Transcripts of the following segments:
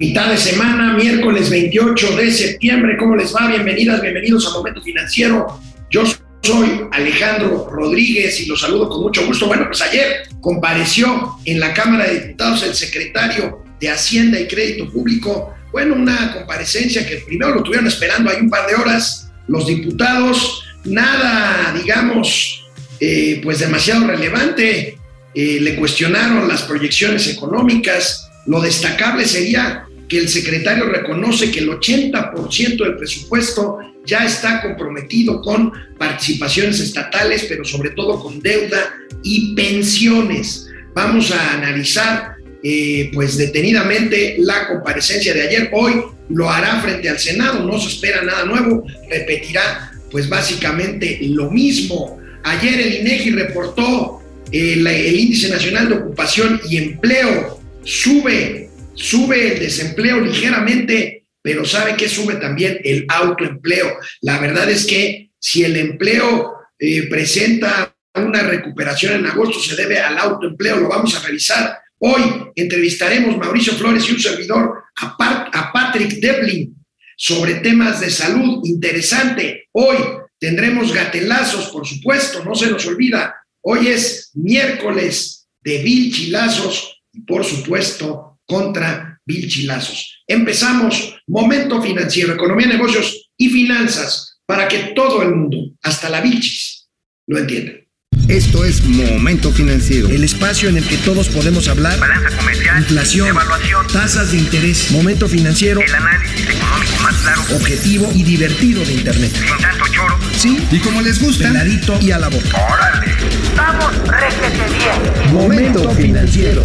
Mitad de semana, miércoles 28 de septiembre. ¿Cómo les va? Bienvenidas, bienvenidos a Momento Financiero. Yo soy Alejandro Rodríguez y los saludo con mucho gusto. Bueno, pues ayer compareció en la Cámara de Diputados el secretario de Hacienda y Crédito Público. Bueno, una comparecencia que primero lo tuvieron esperando ahí un par de horas los diputados. Nada, digamos, eh, pues demasiado relevante. Eh, le cuestionaron las proyecciones económicas. Lo destacable sería que el secretario reconoce que el 80% del presupuesto ya está comprometido con participaciones estatales, pero sobre todo con deuda y pensiones. Vamos a analizar eh, pues detenidamente la comparecencia de ayer. Hoy lo hará frente al Senado, no se espera nada nuevo, repetirá pues básicamente lo mismo. Ayer el INEGI reportó eh, el índice nacional de ocupación y empleo sube sube el desempleo ligeramente, pero ¿sabe que sube también el autoempleo? La verdad es que si el empleo eh, presenta una recuperación en agosto, se debe al autoempleo, lo vamos a revisar. Hoy entrevistaremos Mauricio Flores y un servidor a, Patrick Devlin sobre temas de salud. Interesante. Hoy tendremos gatelazos, por supuesto, no se nos olvida. Hoy es miércoles de vilchilazos y, por supuesto, contra Vilchilazos. Empezamos Momento Financiero, Economía, Negocios y Finanzas para que todo el mundo, hasta la Vilchis, lo entienda. Esto es Momento Financiero. El espacio en el que todos podemos hablar. Balanza comercial. Inflación. Evaluación. Tasas de interés. Momento Financiero. El análisis económico más claro. Objetivo y divertido de Internet. Sin tanto choro. Sí. Y como les gusta. Peladito y a la boca. ¡Órale! ¡Vamos, réjete bien! Momento Financiero.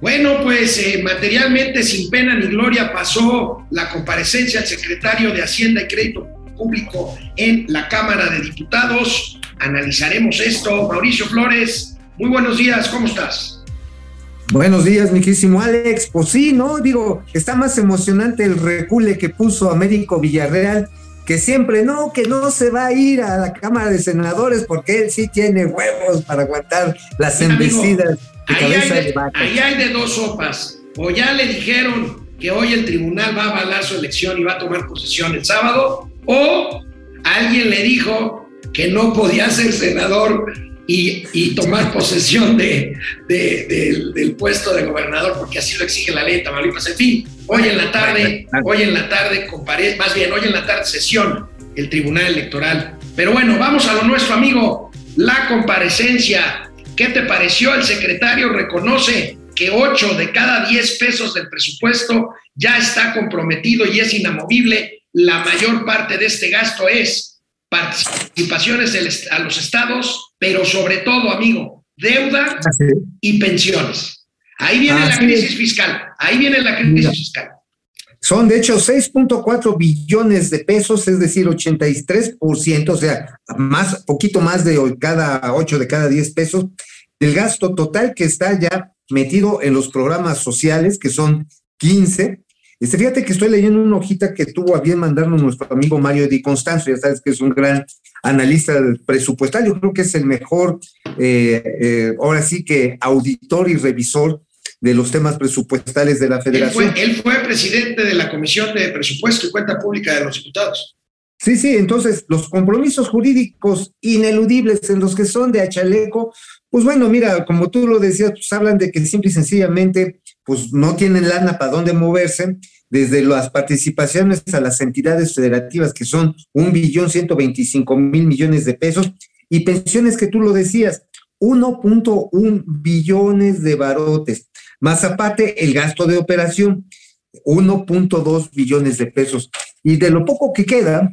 Bueno, pues eh, materialmente sin pena ni gloria pasó la comparecencia del secretario de Hacienda y Crédito Público en la Cámara de Diputados. Analizaremos esto. Mauricio Flores, muy buenos días, ¿cómo estás? Buenos días, mi querísimo Alex. Pues sí, ¿no? Digo, está más emocionante el recule que puso Américo Villarreal, que siempre no, que no se va a ir a la Cámara de Senadores porque él sí tiene huevos para aguantar las embestidas. Ahí hay, de, ahí hay de dos sopas. O ya le dijeron que hoy el tribunal va a avalar su elección y va a tomar posesión el sábado, o alguien le dijo que no podía ser senador y, y tomar posesión de, de, del, del puesto de gobernador, porque así lo exige la ley de Tamaulipas. En fin, hoy en la tarde, hoy en la tarde compare, más bien hoy en la tarde sesión el Tribunal Electoral. Pero bueno, vamos a lo nuestro, amigo, la comparecencia ¿Qué te pareció? El secretario reconoce que 8 de cada 10 pesos del presupuesto ya está comprometido y es inamovible. La mayor parte de este gasto es participaciones a los estados, pero sobre todo, amigo, deuda y pensiones. Ahí viene la crisis fiscal, ahí viene la crisis fiscal. Son de hecho 6.4 billones de pesos, es decir, 83%, o sea, más, poquito más de cada 8 de cada 10 pesos, del gasto total que está ya metido en los programas sociales, que son 15. Este, fíjate que estoy leyendo una hojita que tuvo a bien mandarnos nuestro amigo Mario Di Constanzo, ya sabes que es un gran analista presupuestal, yo creo que es el mejor, eh, eh, ahora sí que auditor y revisor de los temas presupuestales de la federación. Él fue, él fue, presidente de la Comisión de Presupuesto y Cuenta Pública de los Diputados. Sí, sí, entonces los compromisos jurídicos ineludibles en los que son de achaleco, pues bueno, mira, como tú lo decías, pues hablan de que simple y sencillamente pues no tienen lana para dónde moverse, desde las participaciones a las entidades federativas que son un billón ciento veinticinco mil millones de pesos y pensiones que tú lo decías, 1.1 billones de barotes. Más aparte, el gasto de operación, 1.2 billones de pesos. Y de lo poco que queda,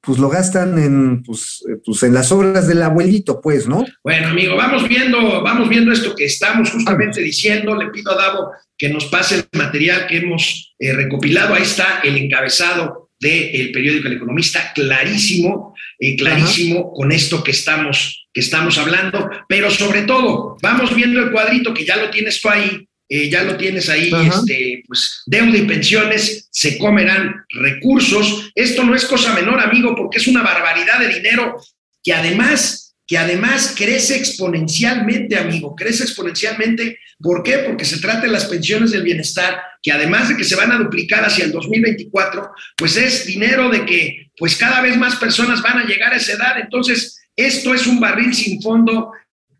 pues lo gastan en, pues, pues, en las obras del abuelito, pues, ¿no? Bueno, amigo, vamos viendo, vamos viendo esto que estamos justamente diciendo. Le pido a Davo que nos pase el material que hemos eh, recopilado. Ahí está el encabezado del periódico El Economista, clarísimo, eh, clarísimo Ajá. con esto que estamos, que estamos hablando, pero sobre todo, vamos viendo el cuadrito que ya lo tienes tú ahí, eh, ya lo tienes ahí, este, pues deuda y pensiones se comerán recursos. Esto no es cosa menor, amigo, porque es una barbaridad de dinero que además que además crece exponencialmente, amigo, crece exponencialmente. ¿Por qué? Porque se trata de las pensiones del bienestar, que además de que se van a duplicar hacia el 2024, pues es dinero de que pues cada vez más personas van a llegar a esa edad. Entonces, esto es un barril sin fondo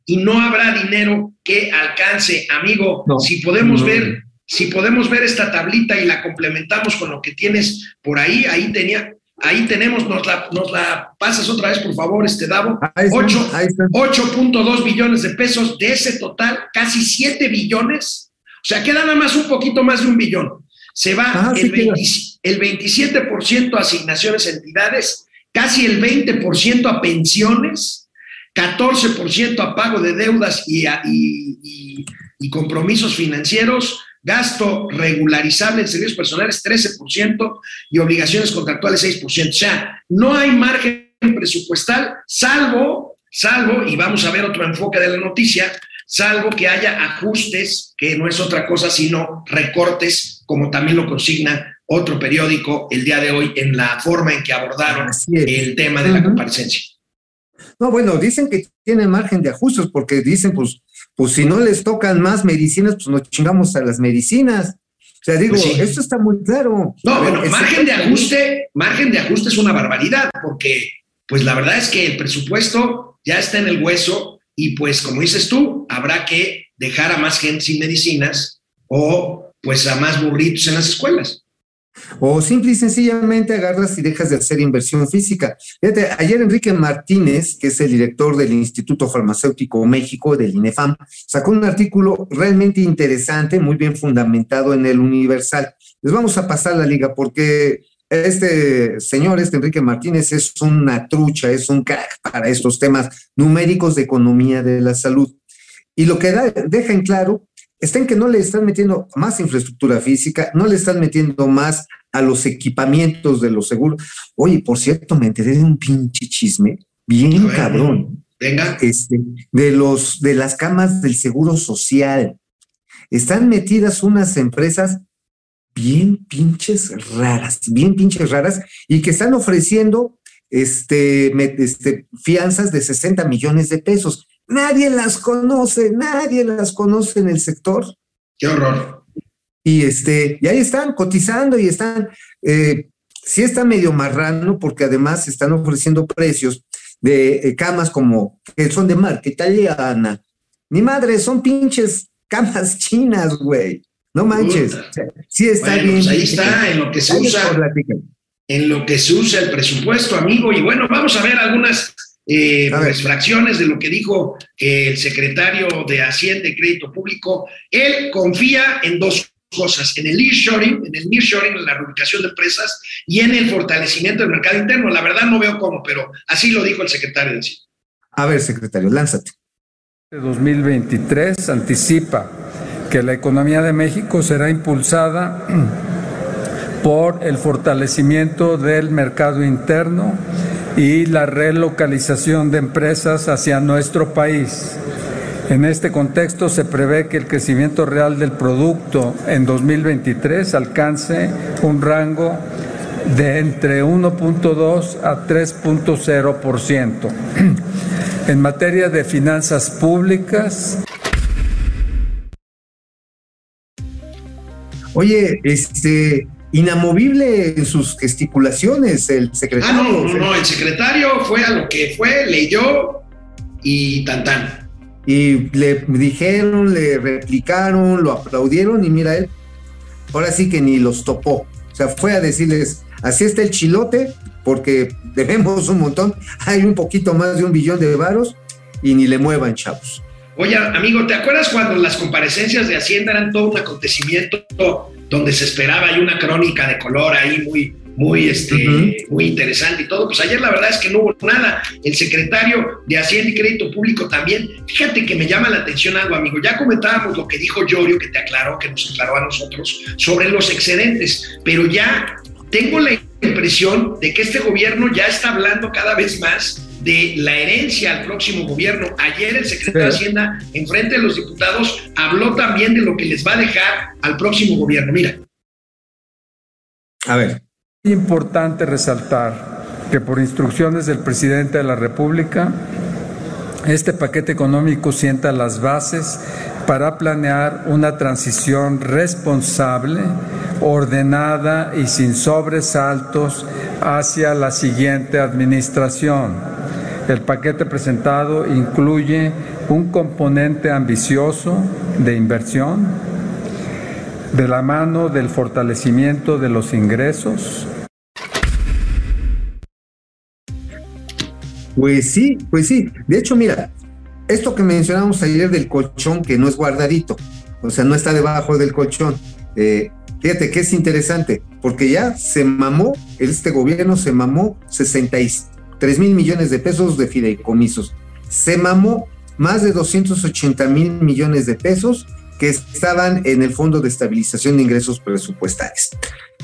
y no habrá dinero que alcance, amigo. No, si podemos no. ver, si podemos ver esta tablita y la complementamos con lo que tienes por ahí, ahí tenía, ahí tenemos, nos la, nos la pasas otra vez, por favor, este Davo. Ahí está, Ocho- ahí está. 8.2 billones de pesos, de ese total, casi 7 billones, o sea, queda nada más un poquito más de un billón. Se va Ajá, sí el, queda. 20 el 27% a asignaciones a entidades, casi el 20% a pensiones, 14% a pago de deudas y, a- y- y- y compromisos financieros, gasto regularizable en servicios personales 13% y obligaciones contractuales 6%. O sea, no hay margen presupuestal, salvo, salvo, y vamos a ver otro enfoque de la noticia, salvo que haya ajustes, que no es otra cosa sino recortes, como también lo consigna otro periódico el día de hoy en la forma en que abordaron el tema de la comparecencia. No, bueno, dicen que tiene margen de ajustes porque dicen, pues, pues si no les tocan más medicinas, pues nos chingamos a las medicinas. O sea, digo, Pues sí. esto está muy claro. No, ver, bueno, es- margen de ajuste, margen de ajuste es una barbaridad, porque pues la verdad es que el presupuesto ya está en el hueso y pues como dices tú, habrá que dejar a más gente sin medicinas o pues a más burritos en las escuelas. O simple y sencillamente agarras y dejas de hacer inversión física. Fíjate, ayer Enrique Martínez, que es el director del Instituto Farmacéutico México, del INEFAM, sacó un artículo realmente interesante, muy bien fundamentado en el Universal. Les vamos a pasar la liga porque este señor, este Enrique Martínez, es una trucha, es un crack para estos temas numéricos de economía de la salud. Y lo que da- deja en claro está en que no le están metiendo más infraestructura física, no le están metiendo más a los equipamientos de los seguros. Oye, por cierto, me enteré de un pinche chisme bien cabrón, Venga, este, de los de las camas del seguro social. Están metidas unas empresas bien pinches raras, bien pinches raras, y que están ofreciendo este, este, fianzas de 60 millones de pesos. Nadie las conoce, nadie las conoce en el sector. qué horror. Y este, y ahí están cotizando y están, eh, sí está medio marrano, porque además están ofreciendo precios de eh, camas como que son de marca italiana. Ni madre, son pinches camas chinas, güey. No manches. Puta. Sí está Bueno, bien. pues ahí está, en lo que se usa, en lo que se usa el presupuesto, amigo. Y bueno, vamos a ver algunas eh, pues, fracciones de lo que dijo eh, el secretario de Hacienda y Crédito Público. Él confía en dos cosas, en el nearshoring, en el nearshoring, en la reubicación de empresas y en el fortalecimiento del mercado interno. La verdad no veo cómo, pero así lo dijo el secretario de Hacienda. A ver, secretario, lánzate. de 2023 anticipa que la economía de México será impulsada por el fortalecimiento del mercado interno y la relocalización de empresas hacia nuestro país. En este contexto se prevé que el crecimiento real del producto en 2023 alcance un rango de entre 1.2 a 3.0%. En materia de finanzas públicas, Oye, este, inamovible en sus gesticulaciones, el Ah, secretario. no, no, no, el secretario fue a lo que fue, leyó y tan tan. Y le dijeron, le replicaron, lo aplaudieron y mira él, ahora sí que ni los topó. O sea, fue a decirles, así está el chilote, porque debemos un montón, hay un poquito más de un billón de varos y ni le muevan, chavos. Oye, amigo, ¿te acuerdas cuando las comparecencias de Hacienda eran todo un acontecimiento donde se esperaba y una crónica de color ahí muy, muy, este, muy interesante y todo? Pues ayer la verdad es que no hubo nada. El secretario de Hacienda y Crédito Público también. Fíjate que me llama la atención algo, amigo. Ya comentábamos lo que dijo Llorio, que te aclaró, que nos aclaró a nosotros, sobre los excedentes, pero ya tengo la impresión de que este gobierno ya está hablando cada vez más de la herencia al próximo gobierno. Ayer el secretario de. Hacienda, en frente de los diputados, habló también de lo que les va a dejar al próximo gobierno. Mira, A ver, importante resaltar que por instrucciones del presidente de la República Este paquete económico sienta las bases para planear una transición responsable, ordenada y sin sobresaltos hacia la siguiente administración. El paquete presentado incluye un componente ambicioso de inversión de la mano del fortalecimiento de los ingresos. Pues sí, pues sí. De hecho, mira, esto que mencionamos ayer del colchón, que no es guardadito, o sea, no está debajo del colchón. Eh, fíjate que es interesante, porque ya se mamó, este gobierno se mamó 63 mil millones de pesos de fideicomisos. Se mamó más de 280 mil millones de pesos que estaban en el Fondo de Estabilización de Ingresos Presupuestales.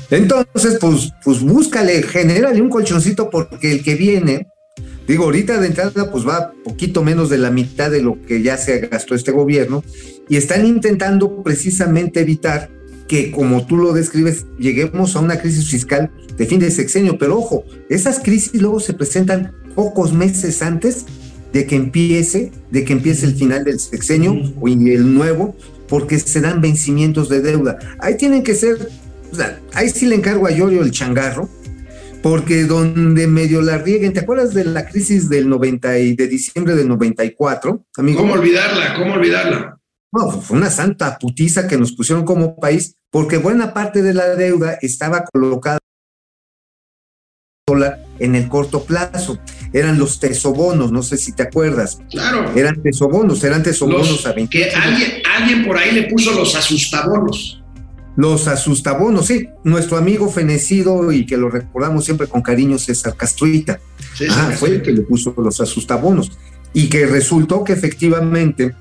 Entonces, pues, pues búscale, genérale un colchoncito porque el que viene, digo, ahorita de entrada, pues va poquito menos de la mitad de lo que ya se gastó este gobierno y están intentando precisamente evitar que, como tú lo describes, lleguemos a una crisis fiscal de fin de sexenio. Pero ojo, esas crisis luego se presentan pocos meses antes de que empiece, de que empiece el final del sexenio o el nuevo, porque se dan vencimientos de deuda. Ahí tienen que ser, o sea, ahí sí le encargo a Yorio el changarro, porque donde medio la rieguen, ¿te acuerdas de la crisis del 90 y de diciembre del 94, amigo? ¿Cómo olvidarla? ¿Cómo olvidarla? No, fue una santa putiza que nos pusieron como país, porque buena parte de la deuda estaba colocada en el corto plazo. Eran los tesobonos, no sé si te acuerdas. Claro. Eran tesobonos, eran tesobonos Los- a 20. que alguien, alguien por ahí le puso los asustabonos. Los asustabonos, sí. Nuestro amigo fenecido y que lo recordamos siempre con cariño, César Castruita. Sí, Ah, fue el que le puso los asustabonos. Y que resultó que efectivamente,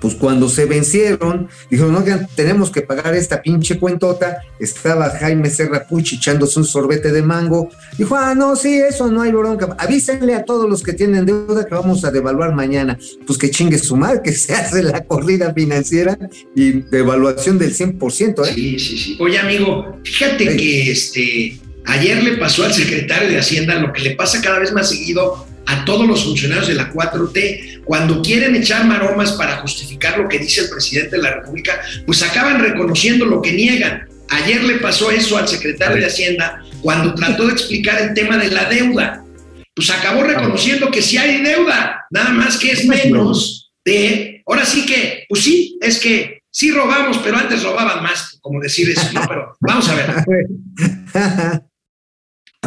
pues cuando se vencieron, dijeron, no, tenemos que pagar esta pinche cuentota. Estaba Jaime Serra Puch echándose un sorbete de mango. Dijo, ah, no, sí, eso no hay bronca. Avísenle a todos los que tienen deuda que vamos a devaluar mañana. Pues que chingue su madre, que se hace la corrida financiera y devaluación del 100%, ¿eh? Sí, sí, sí. Oye, amigo, fíjate Sí. que este, ayer le pasó al secretario de Hacienda lo que le pasa cada vez más seguido a todos los funcionarios de la 4T. Cuando quieren echar maromas para justificar lo que dice el presidente de la República, pues acaban reconociendo lo que niegan. Ayer le pasó eso al secretario de Hacienda cuando trató de explicar el tema de la deuda. Pues acabó reconociendo que sí hay deuda, nada más que es menos de. Ahora sí que, pues sí, es que sí robamos, pero antes robaban más, como decir eso, ¿no? Pero vamos a ver.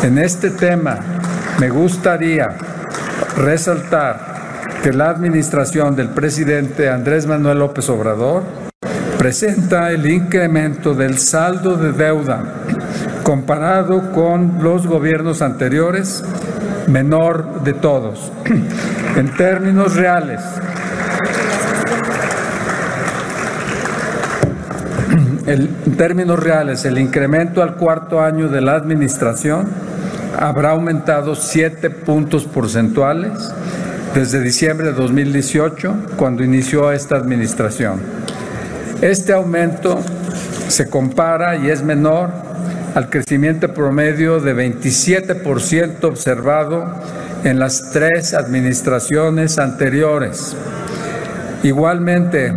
En este tema me gustaría resaltar que la administración del presidente Andrés Manuel López Obrador presenta el incremento del saldo de deuda comparado con los gobiernos anteriores menor de todos. En términos reales, el- en términos reales, el incremento al cuarto año de la administración habrá aumentado 7 puntos porcentuales desde diciembre de 2018, cuando inició esta administración. Este aumento se compara y es menor al crecimiento promedio de 27% observado en las tres administraciones anteriores. Igualmente,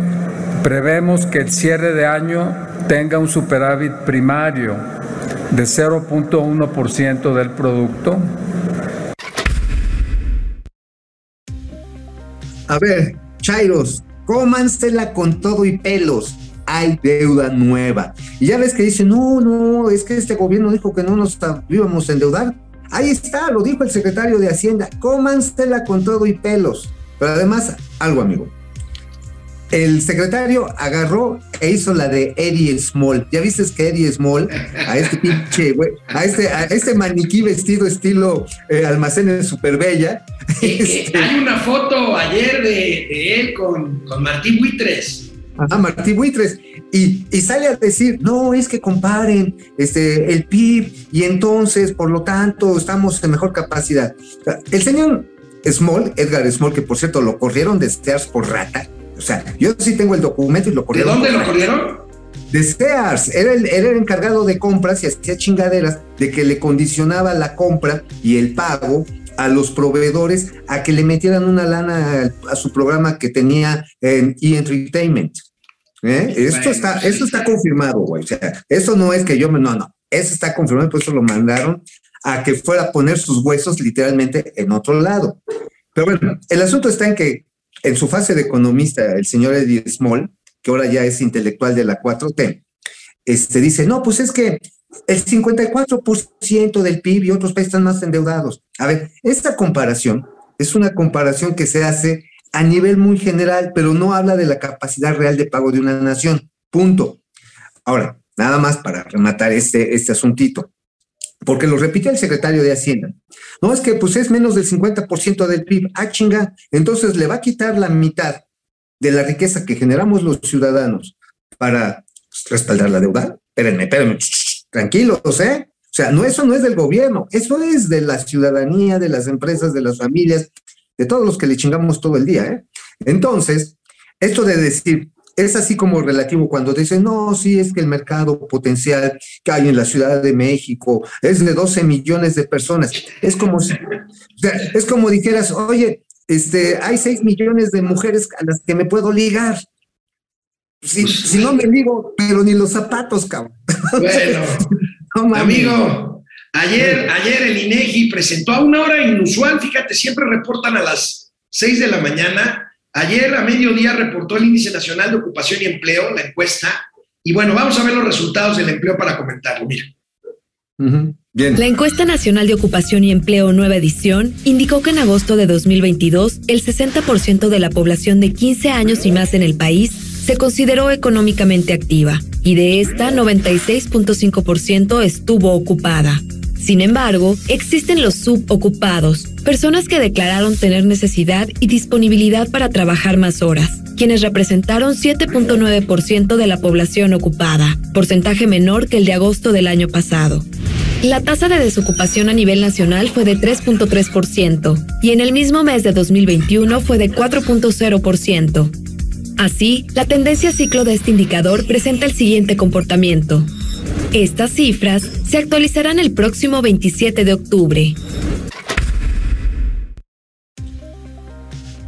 prevemos que el cierre de año tenga un superávit primario de 0.1% del producto. A ver, Chairos, cómansela con todo y pelos. Hay deuda nueva. Y ya ves que dicen, no, no, es que este gobierno dijo que no nos íbamos a endeudar. Ahí está, lo dijo el secretario de Hacienda. Cómansela con todo y pelos. Pero además, algo, amigo. El secretario agarró e hizo la de Eddie Small. ¿Ya viste que Eddie Small, a este pinche, güey, a este, a este maniquí vestido estilo eh, almacenes superbella? Eh, eh, este, hay una foto ayer de, de él con, con Martín Buitres. Ajá, Martí Buitres. Y, y sale a decir, no, es que comparen este, el PIB y entonces, por lo tanto, estamos en mejor capacidad. El señor Small, Edgar Small, que por cierto lo corrieron de Sears por rata. O sea, yo sí tengo el documento y lo ¿De corrieron. dónde por lo corrieron? De Sears. Era el, era el encargado de compras y hacía chingaderas de que le condicionaba la compra y el pago a los proveedores a que le metieran una lana a, a su programa que tenía en E-Entertainment. ¿Eh? Esto, Bueno, está, sí. esto está confirmado, güey. O sea, eso no es que yo me. No, no. Eso está confirmado, por eso lo mandaron a que fuera a poner sus huesos literalmente en otro lado. Pero bueno, el asunto está en que en su fase de economista, el señor Eddie Small, que ahora ya es intelectual de la 4T, este, dice, no, pues es que el 54% del PIB y otros países están más endeudados. A ver, esta comparación es una comparación que se hace a nivel muy general, pero no habla de la capacidad real de pago de una nación. Punto. Ahora, nada más para rematar este, este asuntito, porque lo repite el secretario de Hacienda. No es que pues es menos del 50% del PIB. Ah, chinga. Entonces le va a quitar la mitad de la riqueza que generamos los ciudadanos para respaldar la deuda. Espérenme, espérenme. Tranquilos, ¿eh? O sea, no, eso no es del gobierno, eso es de la ciudadanía, de las empresas, de las familias, de todos los que le chingamos todo el día, ¿eh? Entonces, esto de decir, es así como relativo cuando dicen, no, sí, es que el mercado potencial que hay en la Ciudad de México es de 12 millones de personas. Es como si, es como dijeras, oye, este, hay 6 millones de mujeres a las que me puedo ligar. Si, si no me ligo, pero ni los zapatos, cabrón. Bueno, No amigo, ayer, ayer el INEGI presentó a una hora inusual, fíjate, siempre reportan a las 6 de la mañana. Ayer a mediodía reportó el Índice Nacional de Ocupación y Empleo, la encuesta. Y bueno, vamos a ver los resultados del empleo para comentarlo. Mira. Bien. La encuesta nacional de ocupación y empleo nueva edición indicó que en agosto de 2022 el 60% de la población de 15 años y más en el país se consideró económicamente activa y de esta 96.5% estuvo ocupada. Sin embargo, existen los subocupados, personas que declararon tener necesidad y disponibilidad para trabajar más horas, quienes representaron 7.9% de la población ocupada, porcentaje menor que el de agosto del año pasado. La tasa de desocupación a nivel nacional fue de 3.3% y en el mismo mes de 2021 fue de 4.0%. Así, la tendencia ciclo de este indicador presenta el siguiente comportamiento. Estas cifras se actualizarán el próximo 27 de octubre.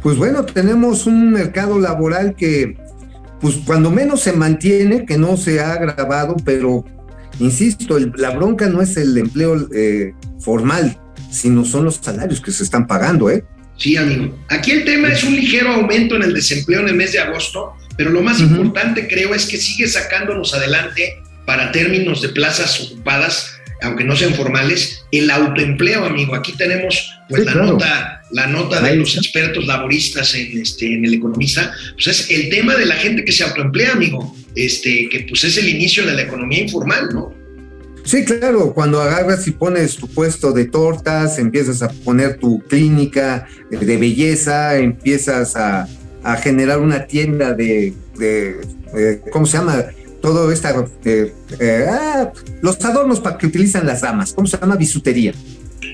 Pues bueno, tenemos un mercado laboral que, pues cuando menos se mantiene, que no se ha agravado, pero insisto, el- la bronca no es el empleo eh, formal, sino son los salarios que se están pagando, ¿eh? Sí, amigo. Aquí el tema es un ligero aumento en el desempleo en el mes de agosto, pero lo más importante creo es que sigue sacándonos adelante para términos de plazas ocupadas, aunque no sean formales, el autoempleo, amigo. Aquí tenemos pues Sí, la claro. nota, la nota de los expertos laboristas en este en el economista, pues es el tema de la gente que se autoemplea, amigo. Este, que pues es el inicio de la economía informal, ¿no? Sí, claro, cuando agarras y pones tu puesto de tortas, empiezas a poner tu clínica eh, de belleza, empiezas a, a generar una tienda de, de, eh, ¿cómo se llama? Todo esta, eh, eh, ah, los adornos para que utilizan las damas, ¿cómo se llama? Bisutería.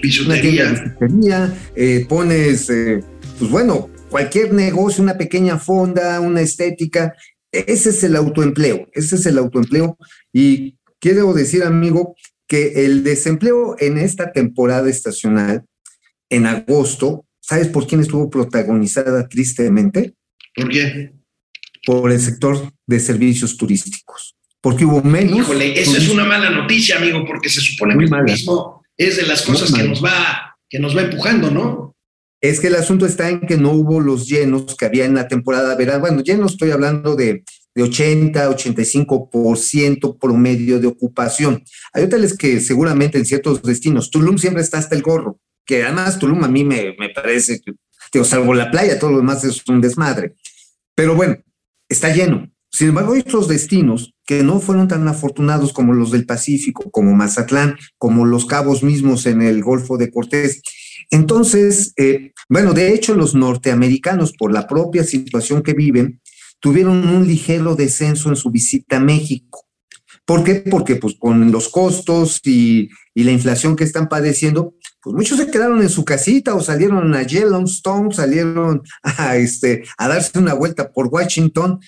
Una Bisutería. bisutería, eh, pones, eh, pues bueno, cualquier negocio, una pequeña fonda, una estética, ese es el autoempleo, ese es el autoempleo. Y quiero decir, amigo, que el desempleo en esta temporada estacional, en agosto, ¿sabes por quién estuvo protagonizada tristemente? ¿Por qué? Por el sector de servicios turísticos. Porque hubo menos. Híjole, eso es una mala noticia, amigo, porque se supone Muy que el mala. turismo es de las cosas que nos va que nos va empujando, ¿no? Es que el asunto está en que no hubo los llenos que había en la temporada verano. Bueno, llenos estoy hablando de, de 80, 85% promedio de ocupación. Hay hoteles que seguramente en ciertos destinos, Tulum siempre está hasta el gorro, que además Tulum a mí me, me parece que, digo, salvo la playa, todo lo demás es un desmadre. Pero bueno, está lleno. Sin embargo, hay otros destinos que no fueron tan afortunados como los del Pacífico, como Mazatlán, como los cabos mismos en el Golfo de Cortés. Entonces, eh, bueno, de hecho los norteamericanos, por la propia situación que viven, tuvieron un ligero descenso en su visita a México. ¿Por qué? Porque pues con los costos y, y la inflación que están padeciendo, pues muchos se quedaron en su casita o salieron a Yellowstone, salieron a, este, a darse una vuelta por Washington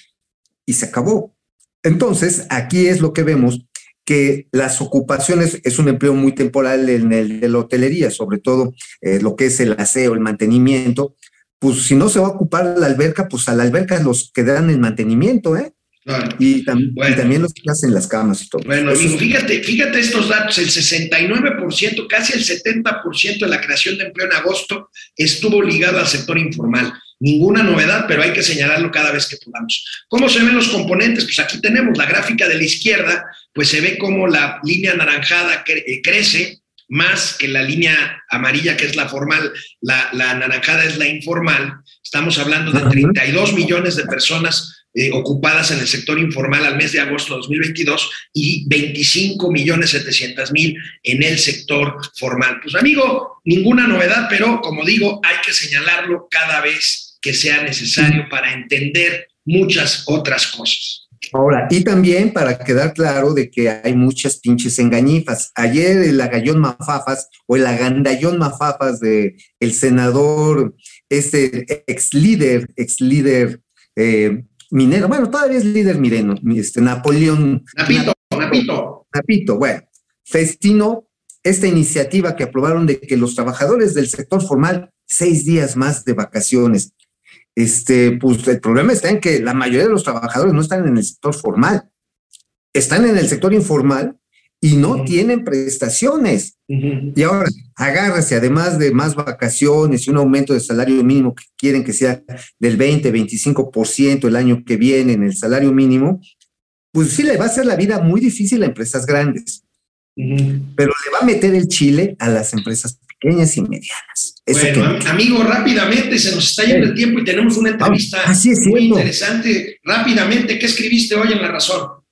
y se acabó. Entonces, aquí es lo que vemos que las ocupaciones es un empleo muy temporal en el de la hotelería, sobre todo eh, lo que es el aseo, el mantenimiento. Pues si no se va a ocupar la alberca, pues a la alberca los que dan el mantenimiento, ¿eh? Claro. Y, tam- y Bueno. también los que hacen las camas y todo. Bueno, Eso amigo, es- fíjate, fíjate estos datos, el 69%, casi el 70% de la creación de empleo en agosto estuvo ligado al sector informal. Ninguna novedad, pero hay que señalarlo cada vez que podamos. ¿Cómo se ven los componentes? Pues aquí tenemos la gráfica de la izquierda, pues se ve como la línea anaranjada cre- eh, crece más que la línea amarilla, que es la formal, la, la anaranjada es la informal. Estamos hablando de Ajá. 32 millones de personas eh, ocupadas en el sector informal al mes de agosto de 2022 y 25 millones 700 mil en el sector formal. Pues amigo, ninguna novedad, pero como digo, hay que señalarlo cada vez que sea necesario para entender muchas otras cosas. Ahora, y también para quedar claro de que hay muchas pinches engañifas. Ayer el agallón mafafas o el agandallón mafafas de senador, este ex líder, ex líder eh, minero, bueno, todavía es líder minero, este Napoleón Napito, Napito. Napito, bueno, festinó esta iniciativa que aprobaron de que los trabajadores del sector formal seis días más de vacaciones. Este, pues el problema está en que la mayoría de los trabajadores no están en el sector formal, están en el sector informal y no tienen prestaciones. Y ahora, agárrese, además de más vacaciones y un aumento de salario mínimo que quieren que sea del 20, 25% el año que viene en el salario mínimo, pues sí le va a hacer la vida muy difícil a empresas grandes, pero le va a meter el chile a las empresas pequeñas y medianas. Eso Bueno, que- amigo, rápidamente se nos está yendo el tiempo y tenemos una entrevista Ah, así es muy interesante. Rápidamente, ¿qué escribiste hoy en La Razón?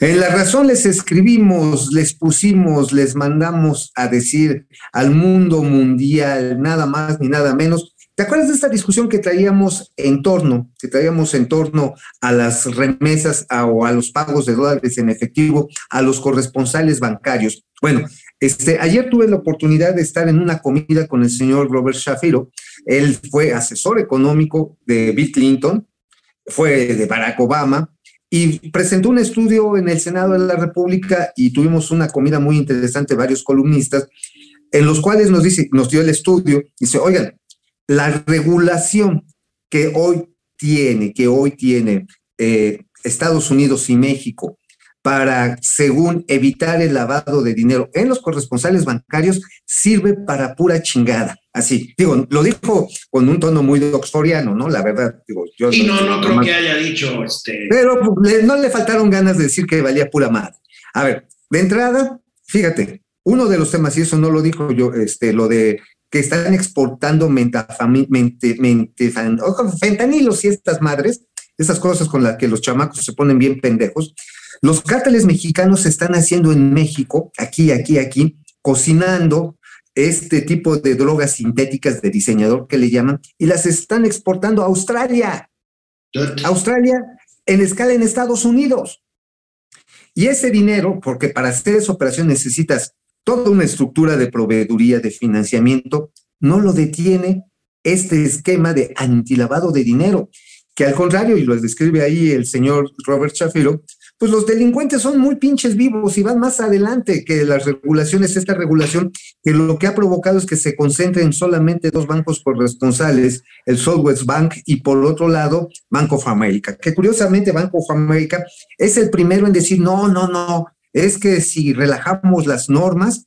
En la razón les escribimos, les pusimos, les mandamos a decir al mundo mundial, nada más ni nada menos. ¿Te acuerdas de esta discusión que traíamos en torno, que traíamos en torno a las remesas o a los pagos de dólares en efectivo a los corresponsales bancarios? Bueno, este, ayer tuve la oportunidad de estar en una comida con el señor Robert Shapiro. Él fue asesor económico de Bill Clinton, fue de Barack Obama, y presentó un estudio en el Senado de la República y tuvimos una comida muy interesante, varios columnistas, en los cuales nos dice, nos dio el estudio, dice, oigan, la regulación que hoy tiene, que hoy tiene eh, Estados Unidos y México para, según evitar el lavado de dinero en los corresponsales bancarios, sirve para pura chingada. Así, digo, lo dijo con un tono muy oxforiano, ¿no? La verdad, digo, yo Y no, no creo nomás- que haya dicho, este, pero pues, le- no le faltaron ganas de decir que valía pura madre. A ver, de entrada, fíjate, uno de los temas, y eso no lo dijo yo, este, lo de que están exportando fentanilos y estas madres, esas cosas con las que los chamacos se ponen bien pendejos. Los cárteles mexicanos se están haciendo en México, aquí, aquí, aquí, cocinando este tipo de drogas sintéticas de diseñador que le llaman, y las están exportando a Australia. Australia en escala en Estados Unidos. Y ese dinero, porque para hacer esa operación necesitas toda una estructura de proveeduría, de financiamiento, no lo detiene este esquema de antilavado de dinero, que al contrario, y lo describe ahí el señor Robert Shapiro, pues los delincuentes son muy pinches vivos y van más adelante que las regulaciones, esta regulación que lo que ha provocado es que se concentren solamente dos bancos corresponsales, el Southwest Bank y por otro lado Bank of America, que curiosamente Bank of America es el primero en decir, no, no, no, es que si relajamos las normas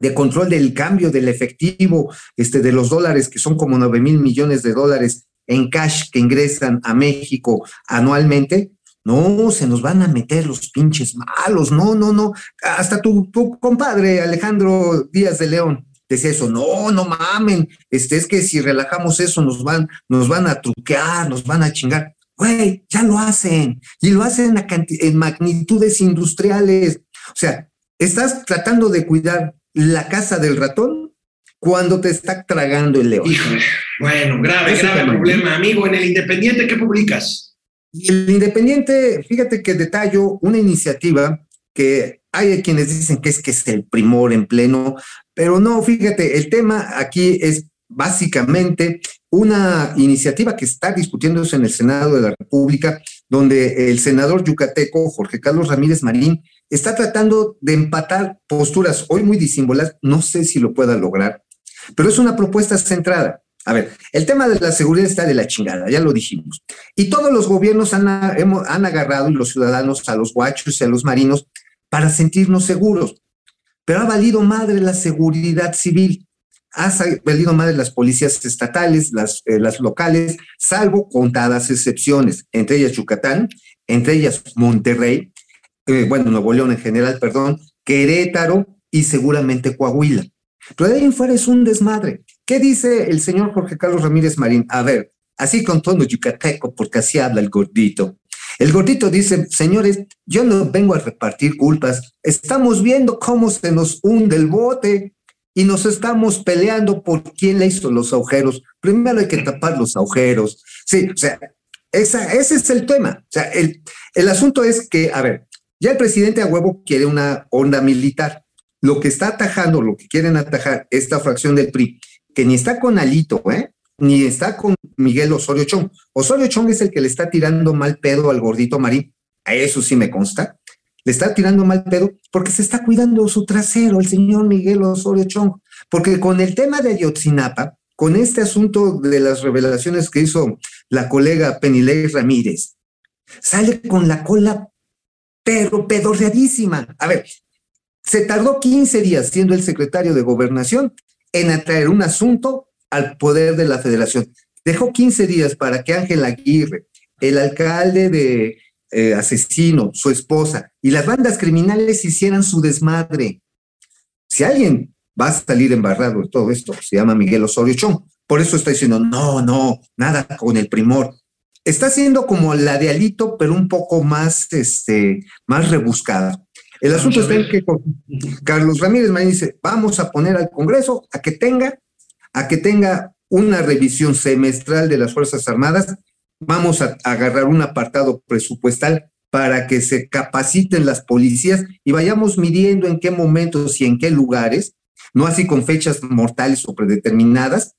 de control del cambio del efectivo, este, de los dólares, que son como 9 mil millones de dólares en cash que ingresan a México anualmente, no, se nos van a meter los pinches malos, no, no, no. Hasta tu, tu compadre Alejandro Díaz de León decía eso, no, no mamen, este, es que si relajamos eso nos van, nos van a truquear, nos van a chingar. Güey, ya lo hacen, y lo hacen a en magnitudes industriales. O sea, estás tratando de cuidar la casa del ratón cuando te está tragando el león. Híjole, bueno, grave, grave problema. Amigo, en el Independiente, ¿qué publicas? El Independiente, fíjate que detallo una iniciativa que hay quienes dicen que es que es el primor en pleno, pero no, fíjate, el tema aquí es básicamente una iniciativa que está discutiéndose en el Senado de la República donde el senador yucateco Jorge Carlos Ramírez Marín está tratando de empatar posturas hoy muy disímbolas, no sé si lo pueda lograr, pero es una propuesta centrada. A ver, el tema de la seguridad está de la chingada, ya lo dijimos. Y todos los gobiernos han, han agarrado, y los ciudadanos, a los guachos y a los marinos, para sentirnos seguros. Pero ha valido madre la seguridad civil, ha valido madre las policías estatales, las, eh, las locales, salvo contadas excepciones, entre ellas Yucatán, entre ellas Monterrey, eh, bueno, Nuevo León en general, perdón, Querétaro y seguramente Coahuila. Pero de ahí en fuera es un desmadre. ¿Qué dice el señor Jorge Carlos Ramírez Marín? A ver, así con tono yucateco, porque así habla el gordito. El gordito dice, señores, yo no vengo a repartir culpas, estamos viendo cómo se nos hunde el bote y nos estamos peleando por quién le hizo los agujeros. Primero hay que tapar los agujeros. Sí, o sea, esa, ese es el tema. O sea, el, el asunto es que, a ver, ya el presidente a huevo quiere una onda militar. Lo que está atajando, lo que quieren atajar esta fracción del PRI, que ni está con Alito, ¿eh? ni está con Miguel Osorio Chong. Osorio Chong es el que le está tirando mal pedo al gordito Marín, a eso sí me consta. Le está tirando mal pedo porque se está cuidando su trasero, el señor Miguel Osorio Chong. Porque con el tema de Ayotzinapa, con este asunto de las revelaciones que hizo la colega Penilei Ramírez, sale con la cola pero pedorreadísima. A ver, se tardó 15 días siendo el secretario de gobernación en atraer un asunto al poder de la federación. Dejó 15 días para que Ángel Aguirre, el alcalde de eh, Asesino, su esposa y las bandas criminales hicieran su desmadre. Si alguien va a salir embarrado de todo esto, se llama Miguel Osorio Chong. Por eso está diciendo, no, no, nada con el primor. Está siendo como la de Alito, pero un poco más, este, más rebuscada. El asunto está en que Carlos Ramírez me dice, vamos a poner al Congreso a que tenga, a que tenga una revisión semestral de las Fuerzas Armadas, vamos a, agarrar un apartado presupuestal para que se capaciten las policías y vayamos midiendo en qué momentos y en qué lugares, no así con fechas mortales o predeterminadas,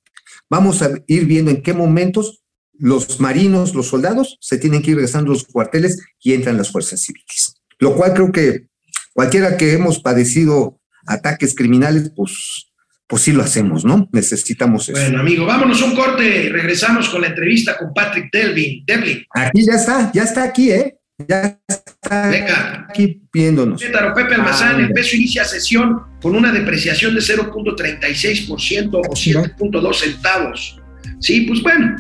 vamos a ir viendo en qué momentos los marinos, los soldados, se tienen que ir regresando a los cuarteles y entran las fuerzas civiles. Lo cual creo que cualquiera que hemos padecido ataques criminales, pues, pues sí lo hacemos, ¿no? Necesitamos eso. Bueno, amigo, vámonos un corte regresamos con la entrevista con Patrick Delvin. Devlin. Aquí ya está, ya está aquí, ¿eh? Ya está Venga. aquí viéndonos. Pétaro Pepe Almazán, el peso inicia sesión con una depreciación de 0.36% o 7.2 centavos. Sí, pues bueno,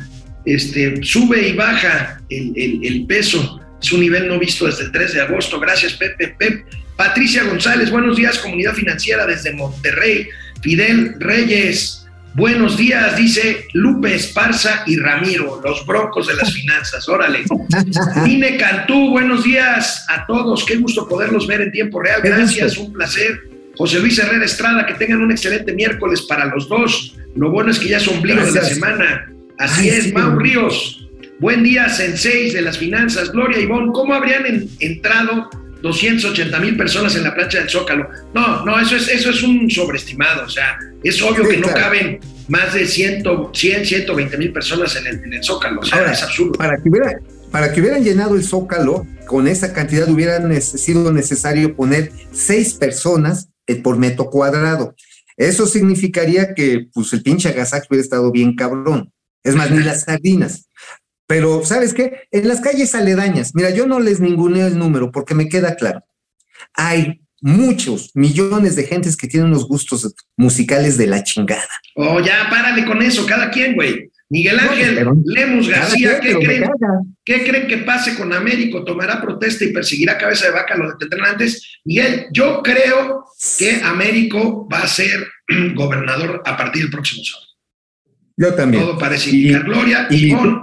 este, sube y baja el, el- el peso. Es un nivel no visto desde el 3 de agosto. Gracias, Pepe. Pep. Patricia González, buenos días, comunidad financiera desde Monterrey. Fidel Reyes, buenos días, dice Lupe Esparza y Ramiro, los broncos de las finanzas. Órale. Mine Cantú, buenos días a todos. Qué gusto poderlos ver en tiempo real. Gracias, un placer. José Luis Herrera Estrada, que tengan un excelente miércoles para los dos. Lo bueno es que ya es ombligo de la Gracias. semana. Así Ay, es, sí. Mau Ríos. Buen día, Senseis de las finanzas. Gloria Ivonne, ¿cómo habrían en- entrado 280 mil personas en la plancha del Zócalo? No, no, eso es, eso es un sobreestimado. O sea, es obvio Sí, que no caben más de 100, 100 120 mil personas en el, en el Zócalo. O sea, Ahora, es absurdo. Para que, hubiera, para que hubieran llenado el zócalo, con esa cantidad hubiera sido necesario poner seis personas eh, por metro cuadrado. Eso significaría que pues, el pinche agasajo hubiera estado bien cabrón. Es más, ni las sardinas. Pero, ¿sabes qué? En las calles aledañas, mira, yo no les ninguneo el número porque me queda claro. Hay muchos millones de gentes que tienen unos gustos musicales de la chingada. Oh, ya, párale con eso, cada quien, güey. Miguel No, Ángel pero- Lemus García, quien, ¿qué creen? ¿Qué creen que pase con Américo? ¿Tomará protesta y perseguirá cabeza de vaca? ¿Lo detendrán antes? Miguel, yo creo que Américo va a ser gobernador a partir del próximo sábado. Yo también. Todo parece Y- indicar. Gloria, y- Ivonne,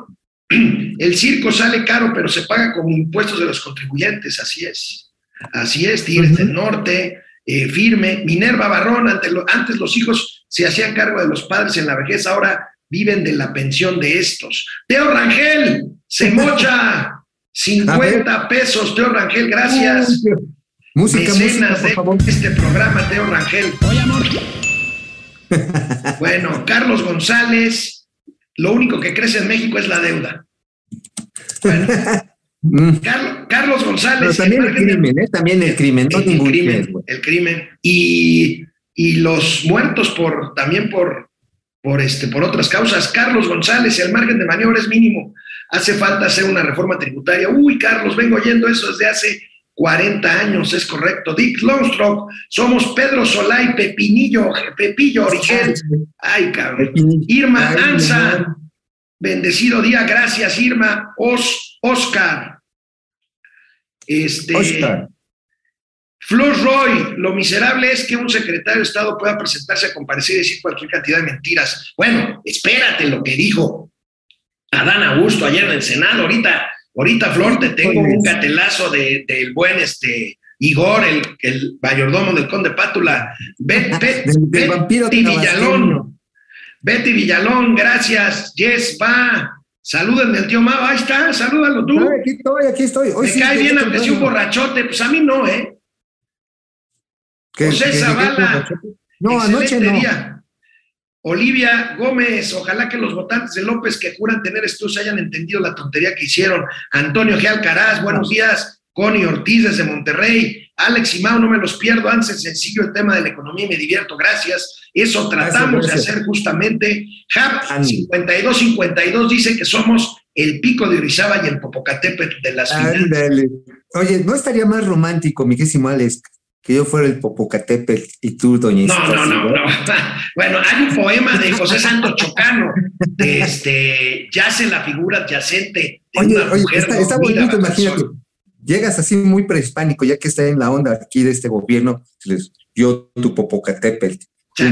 el circo sale caro, pero se paga con impuestos de los contribuyentes, así es. Así es, Tigres Ujú. del Norte, eh, firme. Minerva Barrón, antes, lo- antes los hijos se hacían cargo de los padres en la vejez, ahora viven de la pensión de estos. Teo Rangel, se mocha 50 pesos. Teo Rangel, gracias. Música, música, Mecenas de favor. este programa, Teo Rangel. Bueno, Carlos González, lo único que crece en México es la deuda. Bueno, Mm. Carlos, Carlos González. Pero también el crimen, ¿eh? También el crimen, no el, ningún crimen, riesgo. el crimen. Y, y los muertos por también por, por, este, por otras causas. Carlos González, el margen de maniobra es mínimo. Hace falta hacer una reforma tributaria. Uy, Carlos, vengo oyendo eso desde hace 40 años, es correcto. Dick Longstroke, somos Pedro Solá y Pepinillo, Pepillo Origel. Ay, cabrón. Irma Anza. Bendecido día, gracias, Irma. Os, Oscar. Este, Oscar. Flor Roy, lo miserable es que un secretario de Estado pueda presentarse a comparecer y decir cualquier cantidad de mentiras. Bueno, espérate lo que dijo Adán Augusto ayer en el Senado. Ahorita, ahorita Flor, te tengo un gatelazo de- del buen este Igor, el, el mayordomo del conde Pátula. Bet, Bet- Del- del vampiro. Villalón. Betty Villalón, gracias. Yes, va. Salúdenme al tío Mao. Ahí está, salúdalo tú. Ay, aquí estoy, aquí estoy. Hoy Me sí, cae qué bien aunque sea un borrachote. Pues a mí no, ¿eh? José llegué Zavala. borrachote. No, anoche no. día. Olivia Gómez, ojalá que los votantes de López que juran tener estudios hayan entendido la tontería que hicieron. Antonio G. Alcaraz, buenos días. Connie Ortiz desde Monterrey. Alex y Mau, no me los pierdo. Antes sencillo el tema de la economía y me divierto. Gracias. Eso tratamos gracias. de hacer justamente. Ani. 5252 dice que somos el pico de Orizaba y el Popocatépetl de las. Ándale. Oye, ¿no estaría más romántico, mi querísimo Alex, que yo fuera el Popocatépetl y tú, doña No, no, no, no. Bueno, hay un poema de José Santos Chocano, de este, yace la figura adyacente de Oye, una oye, mujer está, está bonito, imagínate. Llegas así muy prehispánico, ya que está en la onda aquí de este gobierno. les- Yo, tu Popocatépetl,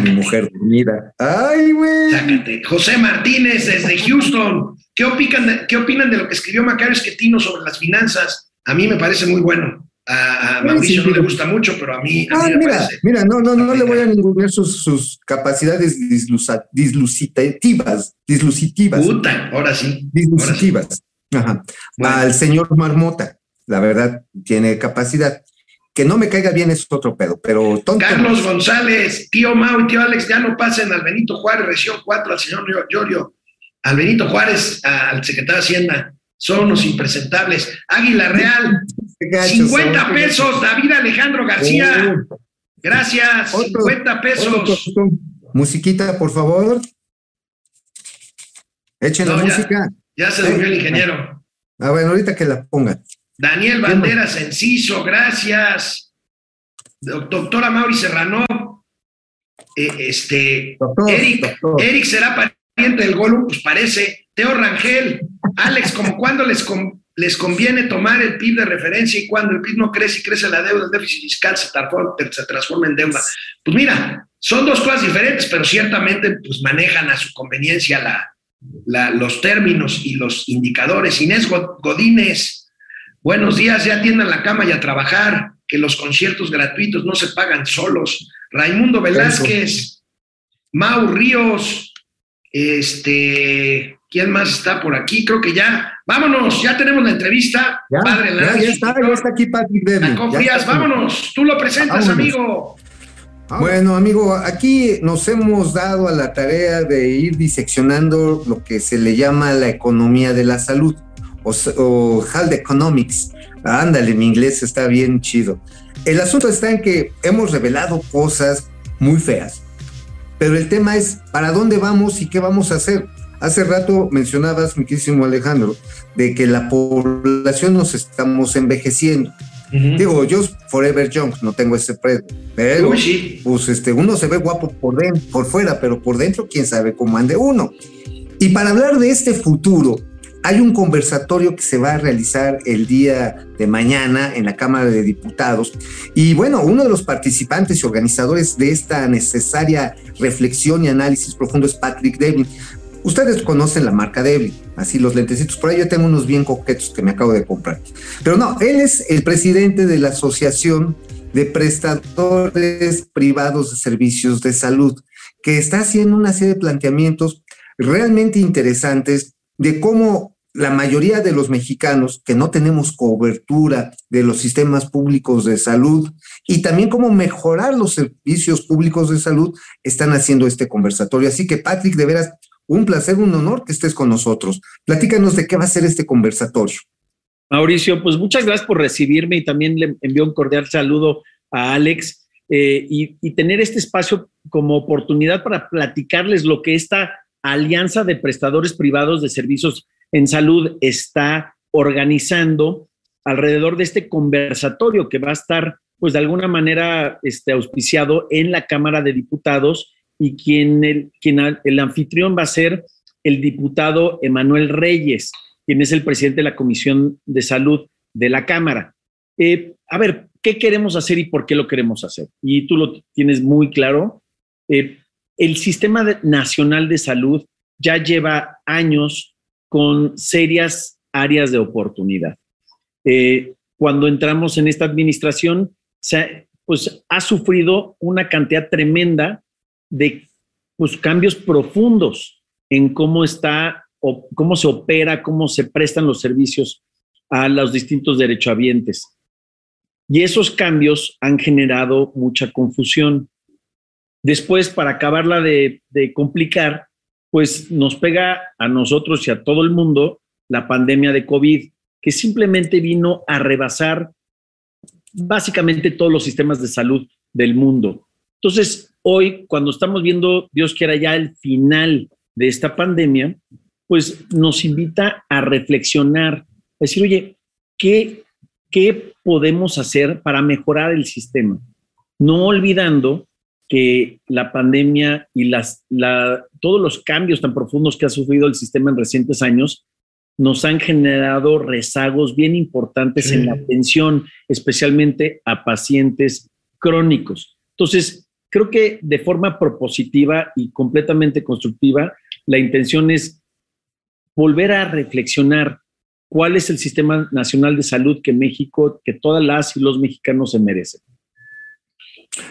mi mujer dormida. ¡Ay, güey! José Martínez, desde Houston. ¿Qué opinan, de, ¿Qué opinan de lo que escribió Macario Esquetino sobre las finanzas? A mí me parece muy bueno. A, a Sí, Mauricio sí, no le sí. gusta mucho, pero a mí, a Ah, mí me mira, parece. mira, no, no, no le voy a ningunear sus, sus capacidades dislusa- dislucitativas, dislucitivas, Puta, ahora sí. Ahora sí. dislucitivas. Ajá. Bueno. Al señor Marmota, la verdad, tiene capacidad. Que no me caiga bien es otro pedo, pero tonto. Carlos González, tío Mau y tío Alex, ya no pasen al Benito Juárez, región 4, al señor Llorio, al Benito Juárez, al secretario de Hacienda. Son unos impresentables. Águila Real, Qué gachos 50 son, qué pesos, David Alejandro García. Oh, Gracias, Otro- 50 otro pesos. Musiquita, por favor. Echen No, la ya. música. Ya se durmió el ingeniero. Ah, bueno, ahorita que la pongan. Daniel Banderas Enciso, gracias. Doc- Doctora Mauri Serrano. Eh, este, Doctor, Eric, doctor. Eric será pariente del Gollum, pues parece. Teo Rangel, Alex, como cuando les, con- les conviene tomar el PIB de referencia y cuando el PIB no crece y crece la deuda, el déficit fiscal se transforma, se transforma en deuda. Pues mira, son dos cosas diferentes, pero ciertamente pues manejan a su conveniencia la, la- los términos y los indicadores. Inés God- Godínez, buenos días, ya atiendan la cama y a trabajar, que los conciertos gratuitos no se pagan solos. Raimundo Velázquez, Mau Ríos, este, ¿quién más está por aquí? Creo que ya, vámonos, ya tenemos la entrevista. Ya, Padre ya, ya está, ya está aquí Patrick Frías, está. vámonos, tú lo presentas, Vámonos. amigo. Bueno, amigo, aquí nos hemos dado a la tarea de ir diseccionando lo que se le llama la economía de la salud o, o health economics. Ándale, mi inglés está bien chido. El asunto está en que hemos revelado cosas muy feas, pero el tema es para dónde vamos y qué vamos a hacer. Hace rato mencionabas, mi querísimo Alejandro, de que la población nos estamos envejeciendo. Digo, yo forever young, no tengo ese precio, pero Uy, pues este, uno se ve guapo por, dentro, por fuera, pero por dentro quién sabe cómo ande uno. Y para hablar de este futuro, hay un conversatorio que se va a realizar el día de mañana en la Cámara de Diputados. Y bueno, uno de los participantes y organizadores de esta necesaria reflexión y análisis profundo es Patrick Devlin. Ustedes conocen la marca Devlin, así los lentecitos. Por ahí yo tengo unos bien coquetos que me acabo de comprar. Pero no, él es el presidente de la Asociación de Prestadores Privados de Servicios de Salud, que está haciendo una serie de planteamientos realmente interesantes de cómo la mayoría de los mexicanos que no tenemos cobertura de los sistemas públicos de salud y también cómo mejorar los servicios públicos de salud están haciendo este conversatorio. Así que Patrick, de veras, un placer, un honor que estés con nosotros. Platícanos de qué va a ser este conversatorio. Mauricio, pues muchas gracias por recibirme y también le envío un cordial saludo a Alex eh, y, y, tener este espacio como oportunidad para platicarles lo que esta alianza de prestadores privados de servicios en salud está organizando alrededor de este conversatorio que va a estar, pues de alguna manera, este, auspiciado en la Cámara de Diputados y quien el, el anfitrión va a ser el diputado Emanuel Reyes, quien es el presidente de la Comisión de Salud de la Cámara. Eh, a ver, ¿qué queremos hacer y por qué lo queremos hacer? Y tú lo tienes muy claro. Eh, el Sistema Nacional de Salud ya lleva años con serias áreas de oportunidad. Eh, cuando entramos en esta administración, se, pues ha sufrido una cantidad tremenda de pues, cambios profundos en cómo está o cómo se opera, cómo se prestan los servicios a los distintos derechohabientes. Y esos cambios han generado mucha confusión. Después, para acabarla de, de complicar, pues nos pega a nosotros y a todo el mundo la pandemia de COVID, que simplemente vino a rebasar básicamente todos los sistemas de salud del mundo. Entonces, hoy, cuando estamos viendo, Dios quiera ya el final de esta pandemia, pues nos invita a reflexionar, a decir, oye, ¿qué, qué podemos hacer para mejorar el sistema? No olvidando que la pandemia y las, la, todos los cambios tan profundos que ha sufrido el sistema en recientes años nos han generado rezagos bien importantes sí. en la atención, especialmente a pacientes crónicos. Entonces, creo que de forma propositiva y completamente constructiva, la intención es volver a reflexionar cuál es el sistema nacional de salud que México, que todas las y los mexicanos se merecen.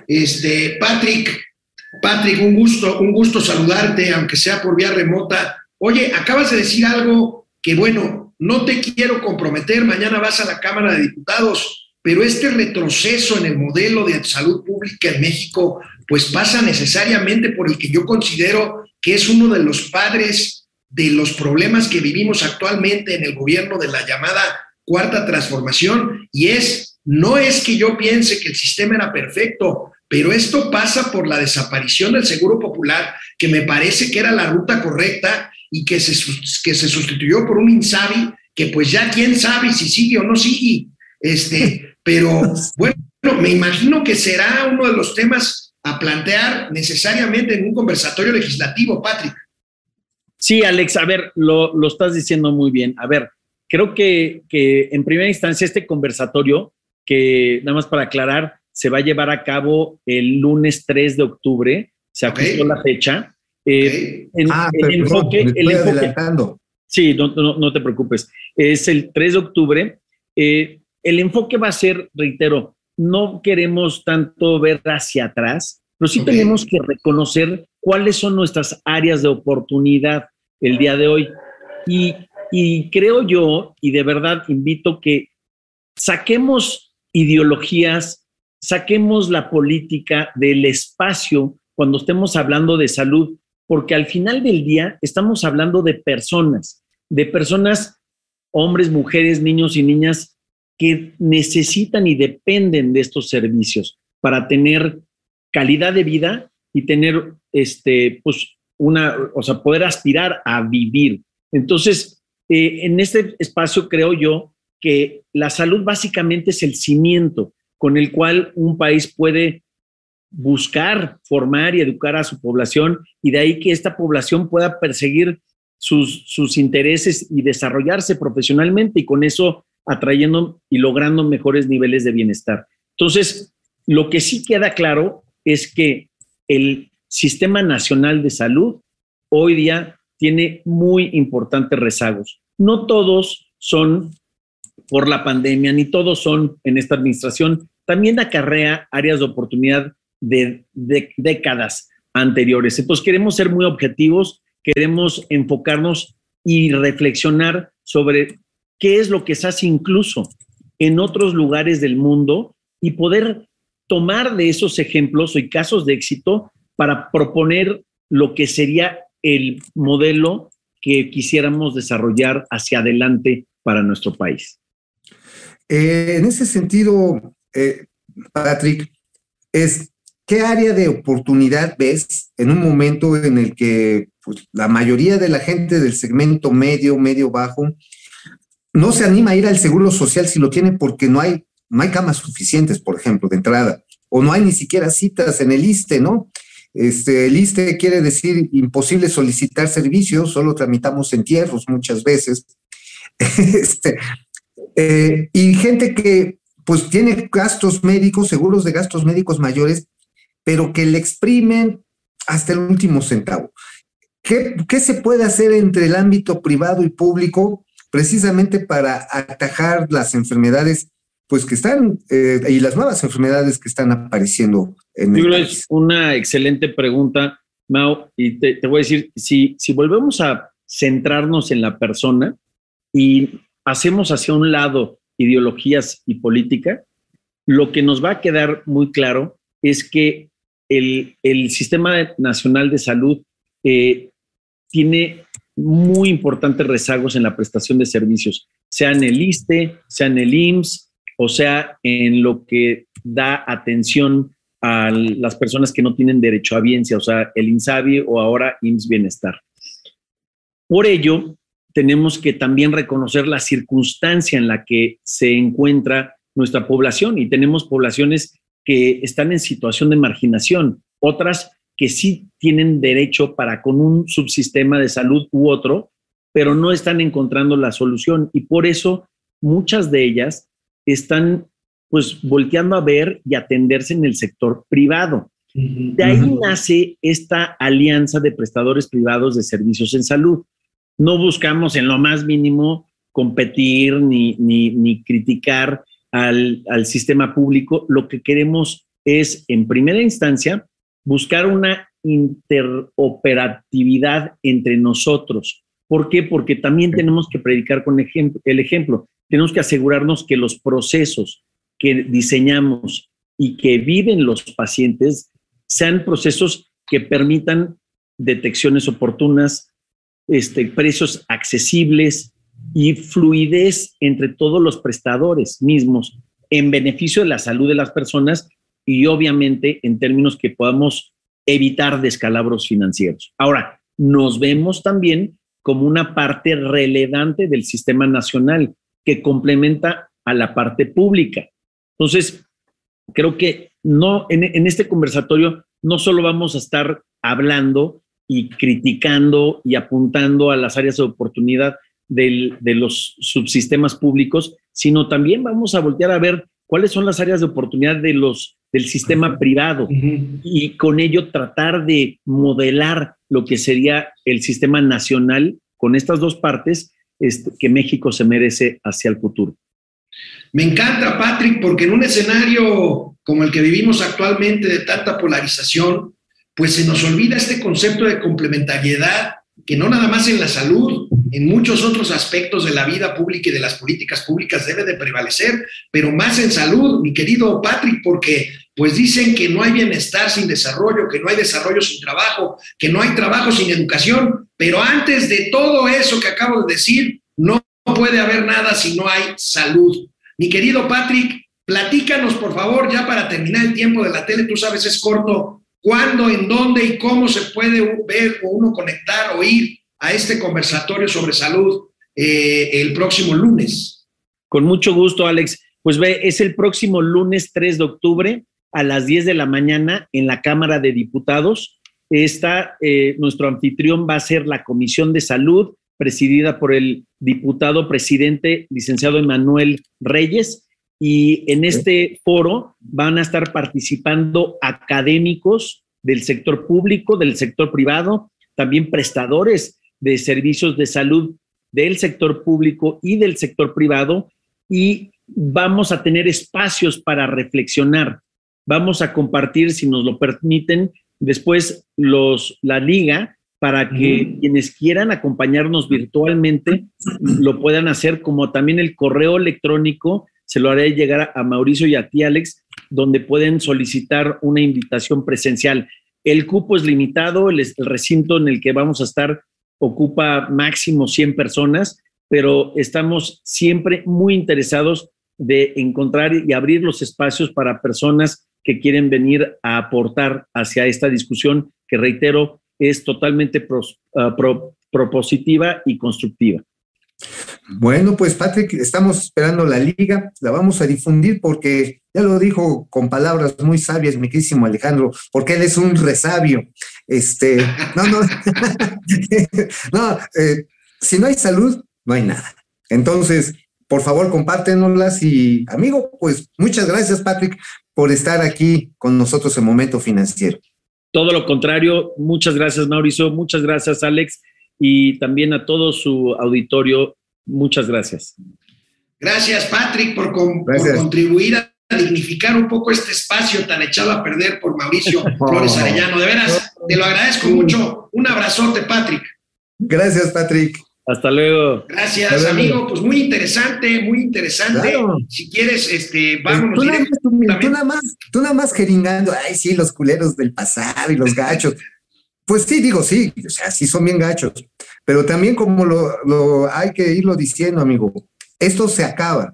Este, Patrick, Patrick, un gusto, un gusto saludarte, aunque sea por vía remota. Oye, acabas de decir algo que bueno, no te quiero comprometer, mañana vas a la Cámara de Diputados, pero este retroceso en el modelo de salud pública en México, pues pasa necesariamente por el que yo considero que es uno de los padres de los problemas que vivimos actualmente en el gobierno de la llamada cuarta transformación, y es, no es que yo piense que el sistema era perfecto, pero esto pasa por la desaparición del Seguro Popular, que me parece que era la ruta correcta y que se, que se sustituyó por un Insabi, que pues ya quién sabe si sigue o no sigue. Este, pero bueno, me imagino que será uno de los temas a plantear necesariamente en un conversatorio legislativo, Patrick. Sí, Alex, a ver, lo, lo estás diciendo muy bien. A ver, creo que, que, en primera instancia este conversatorio, que nada más para aclarar, se va a llevar a cabo el lunes 3 de octubre, se ajustó okay. la fecha. Eh, en, ah, el enfoque, el enfoque adelantando. Sí, no, no, no, te preocupes. Es el 3 de octubre. Eh, el enfoque va a ser, reitero, no queremos tanto ver hacia atrás, pero sí okay. tenemos que reconocer cuáles son nuestras áreas de oportunidad el día de hoy. Y, y creo yo, y de verdad invito que saquemos ideologías, saquemos la política del espacio cuando estemos hablando de salud, porque al final del día estamos hablando de personas, de personas, hombres, mujeres, niños y niñas que necesitan y dependen de estos servicios para tener calidad de vida y tener, este, pues, una, o sea, poder aspirar a vivir. Entonces, eh, en este espacio creo yo que la salud básicamente es el cimiento con el cual un país puede buscar formar y educar a su población y de ahí que esta población pueda perseguir sus, intereses y desarrollarse profesionalmente y con eso atrayendo y logrando mejores niveles de bienestar. Entonces, lo que sí queda claro es que el Sistema Nacional de Salud hoy día tiene muy importantes rezagos. No todos son por la pandemia, ni todos son en esta administración. También acarrea áreas de oportunidad de, décadas anteriores. Entonces queremos ser muy objetivos, queremos enfocarnos y reflexionar sobre qué es lo que se hace incluso en otros lugares del mundo y poder tomar de esos ejemplos y casos de éxito para proponer lo que sería el modelo que quisiéramos desarrollar hacia adelante para nuestro país. Eh, en ese sentido, eh, Patrick, es ¿qué área de oportunidad ves en un momento en el que pues, la mayoría de la gente del segmento medio, medio bajo, no se anima a ir al seguro social si lo tiene porque no hay, no hay camas suficientes, por ejemplo, de entrada, o no hay ni siquiera citas en el ISTE, ¿no? Este, el ISTE quiere decir imposible solicitar servicios, solo tramitamos entierros muchas veces. Este, eh, y gente que pues tiene gastos médicos, seguros de gastos médicos mayores, pero que le exprimen hasta el último centavo. ¿Qué, ¿Qué, se puede hacer entre el ámbito privado y público precisamente para atajar las enfermedades pues que están eh, y las nuevas enfermedades que están apareciendo en Yo creo es una excelente pregunta, Mao, y te, te, voy a decir, si, si volvemos a centrarnos en la persona y hacemos hacia un lado ideologías y política, lo que nos va a quedar muy claro es que el, el Sistema Nacional de Salud eh, tiene muy importantes rezagos en la prestación de servicios, sea en el ISTE, sea en el IMSS, o sea en lo que da atención a las personas que no tienen derecho a biencia, o sea, el INSABI o ahora IMSS Bienestar. Por ello, tenemos que también reconocer la circunstancia en la que se encuentra nuestra población y tenemos poblaciones que están en situación de marginación, otras que sí tienen derecho para con un subsistema de salud u otro, pero no están encontrando la solución y por eso muchas de ellas están pues volteando a ver y atenderse en el sector privado. De ahí nace esta alianza de prestadores privados de servicios en salud. No buscamos en lo más mínimo competir ni, ni, ni criticar al, al sistema público. Lo que queremos es, en primera instancia, buscar una interoperatividad entre nosotros. ¿Por qué? Porque también tenemos que predicar con el ejemplo. Tenemos que asegurarnos que los procesos que diseñamos y que viven los pacientes sean procesos que permitan detecciones oportunas, este, precios accesibles y fluidez entre todos los prestadores mismos en beneficio de la salud de las personas y obviamente en términos que podamos evitar descalabros financieros. Ahora, nos vemos también como una parte relevante del sistema nacional que complementa a la parte pública. Entonces, creo que no, en, en, este conversatorio no solo vamos a estar hablando y criticando y apuntando a las áreas de oportunidad del, de los subsistemas públicos, sino también vamos a voltear a ver cuáles son las áreas de oportunidad de los, del sistema privado y con ello tratar de modelar lo que sería el sistema nacional con estas dos partes este, que México se merece hacia el futuro. Me encanta, Patrick, porque en un escenario como el que vivimos actualmente de tanta polarización, pues se nos olvida este concepto de complementariedad que no nada más en la salud, en muchos otros aspectos de la vida pública y de las políticas públicas debe de prevalecer, pero más en salud, mi querido Patrick, porque pues dicen que no hay bienestar sin desarrollo, que no hay desarrollo sin trabajo, que no hay trabajo sin educación, pero antes de todo eso que acabo de decir, no puede haber nada si no hay salud. Mi querido Patrick, platícanos por favor, ya para terminar el tiempo de la tele, tú sabes, es corto, cuándo, en dónde y cómo se puede ver o uno conectar o ir a este conversatorio sobre salud eh, el próximo lunes. Con mucho gusto, Alex. Pues ve, es el próximo lunes 3 de octubre a las 10 de la mañana en la Cámara de Diputados. Está, eh, nuestro anfitrión va a ser la Comisión de Salud, presidida por el diputado presidente, licenciado Emanuel Reyes. Y en este foro van a estar participando académicos del sector público, del sector privado, también prestadores de servicios de salud del sector público y del sector privado y vamos a tener espacios para reflexionar. Vamos a compartir, si nos lo permiten, después los, la liga para que quienes quieran acompañarnos virtualmente lo puedan hacer, como también el correo electrónico, se lo haré llegar a Mauricio y a ti, Alex, donde pueden solicitar una invitación presencial. El cupo es limitado, el, recinto en el que vamos a estar ocupa máximo 100 personas, pero estamos siempre muy interesados de encontrar y abrir los espacios para personas que quieren venir a aportar hacia esta discusión que, reitero, es totalmente uh, propositiva y constructiva. Bueno, pues Patrick, estamos esperando la liga, la vamos a difundir porque ya lo dijo con palabras muy sabias mi querísimo Alejandro, porque él es un resabio. Este, no, no, no, eh, si no hay salud, no hay nada. Entonces, por favor, compártenoslas y amigo, pues muchas gracias Patrick por estar aquí con nosotros en Momento Financiero. Todo lo contrario, muchas gracias Mauricio, muchas gracias Alex y también a todo su auditorio, muchas gracias. Gracias Patrick por, contribuir a dignificar un poco este espacio tan echado a perder por Mauricio Flores Arellano. De veras, te lo agradezco mucho. Un abrazote, Patrick. Gracias, Patrick. Hasta luego. Gracias, amigo. Pues muy interesante, muy interesante. Si quieres, este, vámonos. Tú nada, más, tú, nada más, tú nada más jeringando, ay, sí, los culeros del pasado y los gachos. pues sí, digo, sí, o sea, sí son bien gachos. Pero también como lo, lo hay que irlo diciendo, amigo, esto se acaba.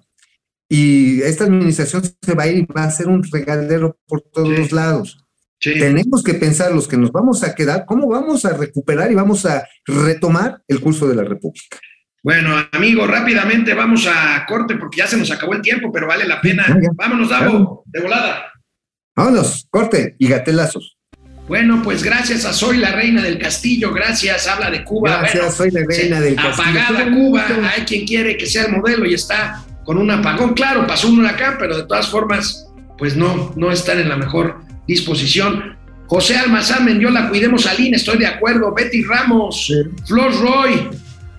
Y esta administración se va a ir y va a ser un regadero por todos los lados. Tenemos que pensar los que nos vamos a quedar, cómo vamos a recuperar y vamos a retomar el curso de la República. Bueno, amigo, rápidamente vamos a corte porque ya se nos acabó el tiempo, pero vale la pena. Vámonos, Davo, de volada. Vámonos, corte y gatelazos. Bueno, pues gracias a Soy la Reina del Castillo, gracias, habla de Cuba. Gracias, Soy la Reina del Castillo. Apagada Cuba, hay quien quiere que sea el modelo y está con un apagón. Claro, pasó un huracán, pero de todas formas, pues no, no están en la mejor disposición. José Almazán Mendiola, cuidemos a Lina, estoy de acuerdo. Betty Ramos, Flor Roy,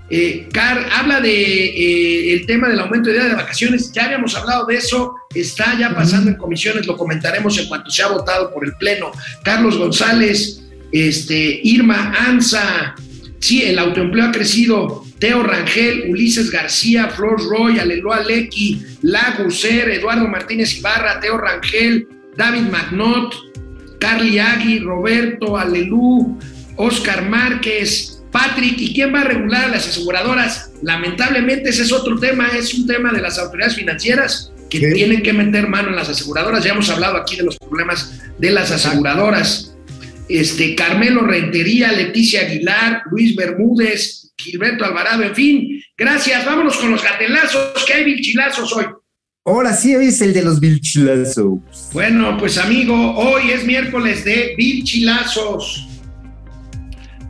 eh, Car, habla de eh, el tema del aumento de día de vacaciones. Ya habíamos hablado de eso, está ya pasando en comisiones, lo comentaremos en cuanto se ha votado por el Pleno. Carlos González, este, Irma Anza, sí, el autoempleo ha crecido. Teo Rangel, Ulises García, Flor Roy, Aleloa Lecky, Laguser, Eduardo Martínez Ibarra, Teo Rangel, David Magnot, Carly Agui, Roberto Alelú, Oscar Márquez, Patrick, ¿y quién va a regular a las aseguradoras? Lamentablemente ese es otro tema, es un tema de las autoridades financieras que tienen que meter mano en las aseguradoras. Ya hemos hablado aquí de los problemas de las aseguradoras. Este, Carmelo Rentería, Leticia Aguilar, Luis Bermúdez, Gilberto Alvarado, en fin. Gracias, vámonos con los gatelazos, que hay vilchilazos hoy. Ahora sí, hoy es el de los vilchilazos. Bueno, pues amigo, hoy es miércoles de vilchilazos.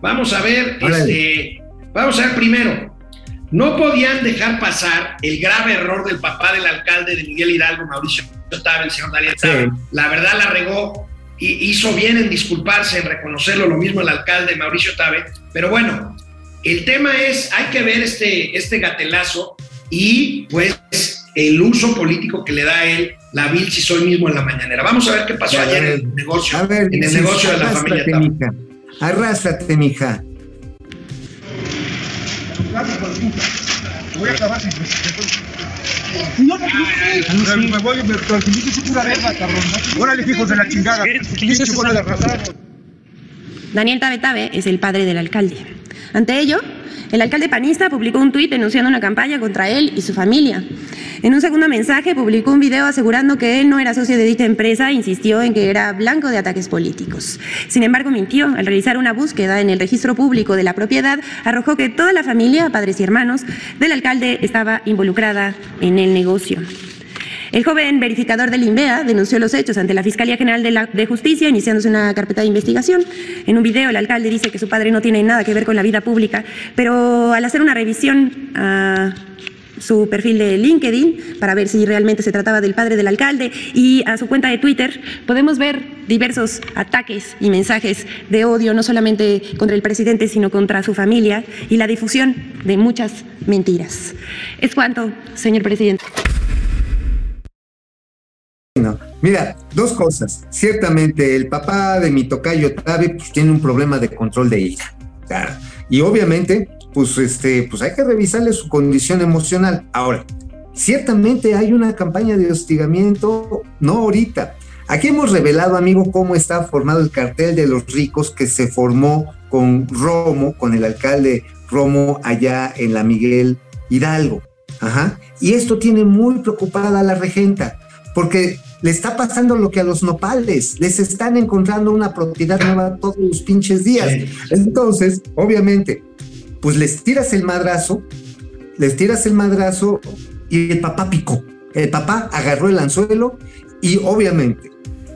Vamos a ver, este, vamos a ver primero. No podían dejar pasar el grave error del papá del alcalde de Miguel Hidalgo, Mauricio Tabe, el señor Daniel Tabe. La verdad la regó y hizo bien en disculparse, en reconocerlo, lo mismo el alcalde Mauricio Tabe. Pero bueno, el tema es, hay que ver este, este gatelazo y pues el uso político que le da él la Vilchis hoy mismo en la mañanera. Vamos a ver qué pasó ayer en el negocio, en el negocio de la familia mija. Arrástrate, mija. Voy a acabar sin no, me voy, me tranquilizo pura verga, cabrón. Órale, hijos de la chingada. Daniel Tabe Tabe es el padre del alcalde. Ante ello, el alcalde panista publicó un tuit denunciando una campaña contra él y su familia. En un segundo mensaje publicó un video asegurando que él no era socio de dicha empresa e insistió en que era blanco de ataques políticos. Sin embargo, mintió. Al realizar una búsqueda en el registro público de la propiedad, arrojó que toda la familia, padres y hermanos, del alcalde estaba involucrada en el negocio. El joven verificador del INVEA denunció los hechos ante la Fiscalía General de, Justicia, iniciándose una carpeta de investigación. En un video, el alcalde dice que su padre no tiene nada que ver con la vida pública, pero al hacer una revisión a su perfil de LinkedIn para ver si realmente se trataba del padre del alcalde y a su cuenta de Twitter podemos ver diversos ataques y mensajes de odio, no solamente contra el presidente, sino contra su familia y la difusión de muchas mentiras. Es cuanto, señor presidente. Mira, dos cosas. Ciertamente, el papá de mi tocayo Tabe pues, tiene un problema de control de ira. Y obviamente, pues, este, pues hay que revisarle su condición emocional. Ahora, ciertamente hay una campaña de hostigamiento, no ahorita. Aquí hemos revelado, amigo, cómo está formado el cartel de los ricos que se formó con Romo, con el alcalde Romo allá en la Miguel Hidalgo. Ajá. Y esto tiene muy preocupada a la regenta, porque le está pasando lo que a los nopales, les están encontrando una propiedad nueva todos los pinches días. Entonces, obviamente, pues les tiras el madrazo, les tiras el madrazo y el papá picó. El papá agarró el anzuelo y obviamente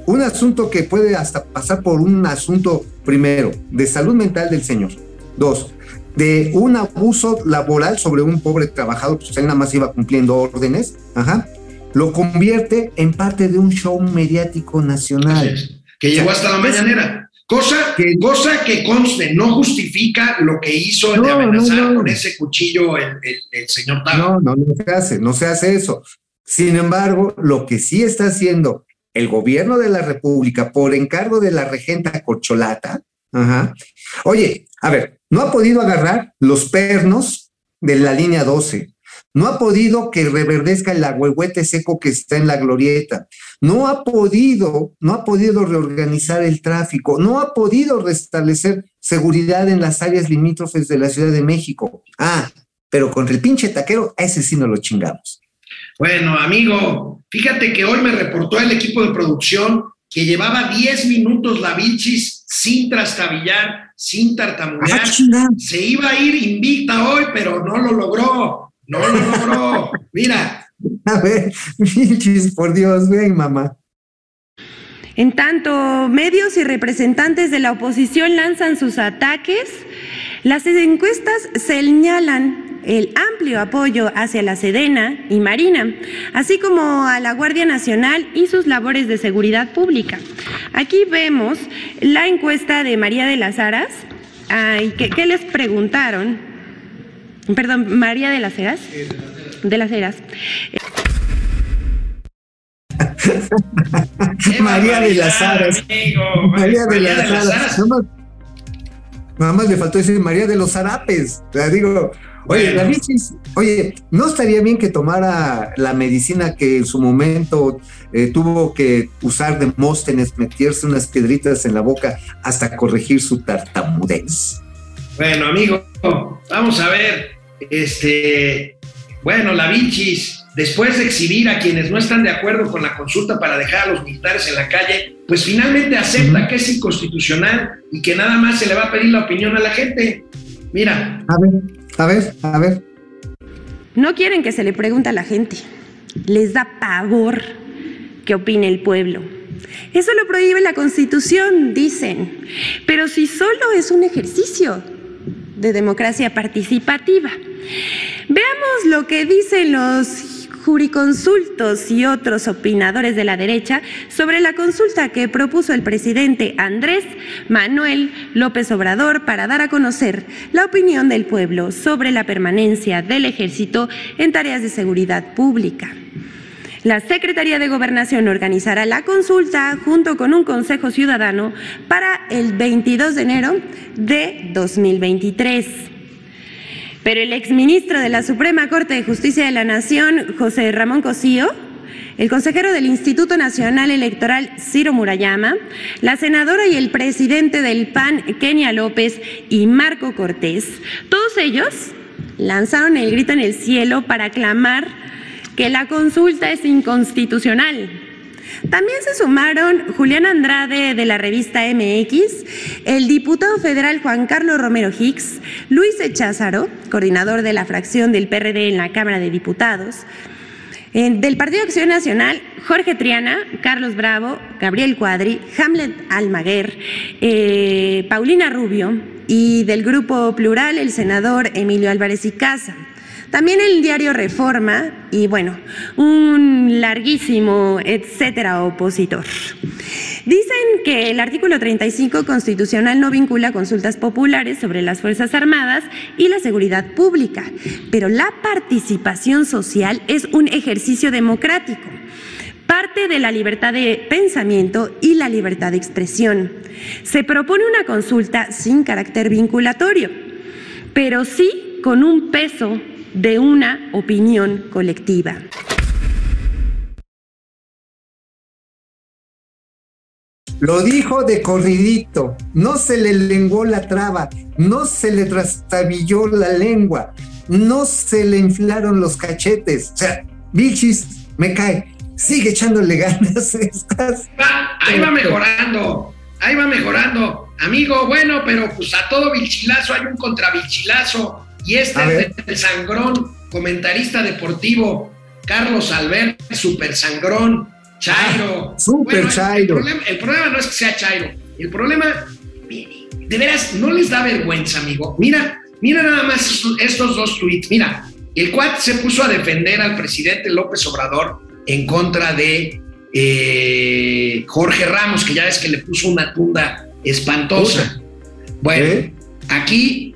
un asunto que puede hasta pasar por un asunto, primero, de salud mental del señor. Dos, de un abuso laboral sobre un pobre trabajador, pues él nada más iba cumpliendo órdenes, ajá, lo convierte en parte de un show mediático nacional. Que llegó hasta la mañanera. Cosa que, cosa que conste, no justifica lo que hizo de amenazar con ese cuchillo el, el, señor Tavo. No, no, no se hace, no se hace eso. Sin embargo, lo que sí está haciendo el gobierno de la República por encargo de la regenta Corcholata, ajá, oye, a ver, no ha podido agarrar los pernos de la línea 12, no ha podido que reverdezca el agüehuete seco que está en la glorieta. No ha podido, no ha podido reorganizar el tráfico. No ha podido restablecer seguridad en las áreas limítrofes de la Ciudad de México. Ah, pero con el pinche taquero, a ese sí no lo chingamos. Bueno, amigo, fíjate que hoy me reportó el equipo de producción que llevaba 10 minutos la bichis sin trastabillar, sin tartamudear. Ah, Se iba a ir invicta hoy, pero no lo logró. No lo logró. Mira. A ver, por Dios, ven, mamá. En tanto, medios y representantes de la oposición lanzan sus ataques, las encuestas señalan el amplio apoyo hacia la Sedena y Marina, así como a la Guardia Nacional y sus labores de seguridad pública. Aquí vemos la encuesta de María de las Aras. ¿qué, les preguntaron? Perdón, María de las Heras. De las Heras. María de las Aras. María de las Aras. Nada más le faltó decir María de los Zarapes. digo, Oye, la bichis, oye, ¿no estaría bien que tomara la medicina que en su momento eh, tuvo que usar de Móstenes, meterse unas piedritas en la boca hasta corregir su tartamudez? Bueno, amigo, vamos a ver. Este, bueno, la bichis, después de exhibir a quienes no están de acuerdo con la consulta para dejar a los militares en la calle, pues finalmente acepta que es inconstitucional y que nada más se le va a pedir la opinión a la gente. Mira. A ver. A ver, a ver. No quieren que se le pregunte a la gente. Les da pavor que opine el pueblo. Eso lo prohíbe la Constitución, dicen. Pero si solo es un ejercicio de democracia participativa. Veamos lo que dicen los juriconsultos y otros opinadores de la derecha sobre la consulta que propuso el presidente Andrés Manuel López Obrador para dar a conocer la opinión del pueblo sobre la permanencia del ejército en tareas de seguridad pública. La Secretaría de Gobernación organizará la consulta junto con un Consejo Ciudadano para el 22 de enero de 2023. Pero el exministro de la Suprema Corte de Justicia de la Nación, José Ramón Cosío, el consejero del Instituto Nacional Electoral, Ciro Murayama, la senadora y el presidente del PAN, Kenia López y Marco Cortés, todos ellos lanzaron el grito en el cielo para clamar que la consulta es inconstitucional también se sumaron Julián Andrade de la revista MX, el diputado federal Juan Carlos Romero Hicks, Luis Echázaro, coordinador de la fracción del PRD en la Cámara de Diputados, del Partido Acción Nacional, Jorge Triana, Carlos Bravo, Gabriel Cuadri, Hamlet Almaguer, eh, Paulina Rubio y del Grupo Plural, el senador Emilio Álvarez y Casa. También el diario Reforma y bueno, un larguísimo etcétera opositor. Dicen que el artículo 35 constitucional no vincula consultas populares sobre las Fuerzas Armadas y la seguridad pública, pero la participación social es un ejercicio democrático parte de la libertad de pensamiento y la libertad de expresión. Se propone una consulta sin carácter vinculatorio, pero sí con un peso de una opinión colectiva. Lo dijo de corridito, no se le lenguó la traba, no se le trastabilló la lengua. no se le inflaron los cachetes. O sea, Vilchis me cae, sigue echándole ganas. Estás... Va, ahí va mejorando, ahí va mejorando. Amigo, bueno, pero pues a todo Vilchilazo hay un contra Vilchilazo. Y este A es ver. el sangrón, comentarista deportivo, Carlos Albert, super sangrón, Chairo. Ah, súper el- Chairo. El problema, el problema no es que sea Chairo, el problema, de veras, no les da vergüenza, amigo. Mira, mira nada más estos- estos dos tweets. Mira, el cuat se puso a defender al presidente López Obrador en contra de eh, Jorge Ramos, que ya ves que le puso una tunda espantosa. Bueno, ¿Eh? aquí,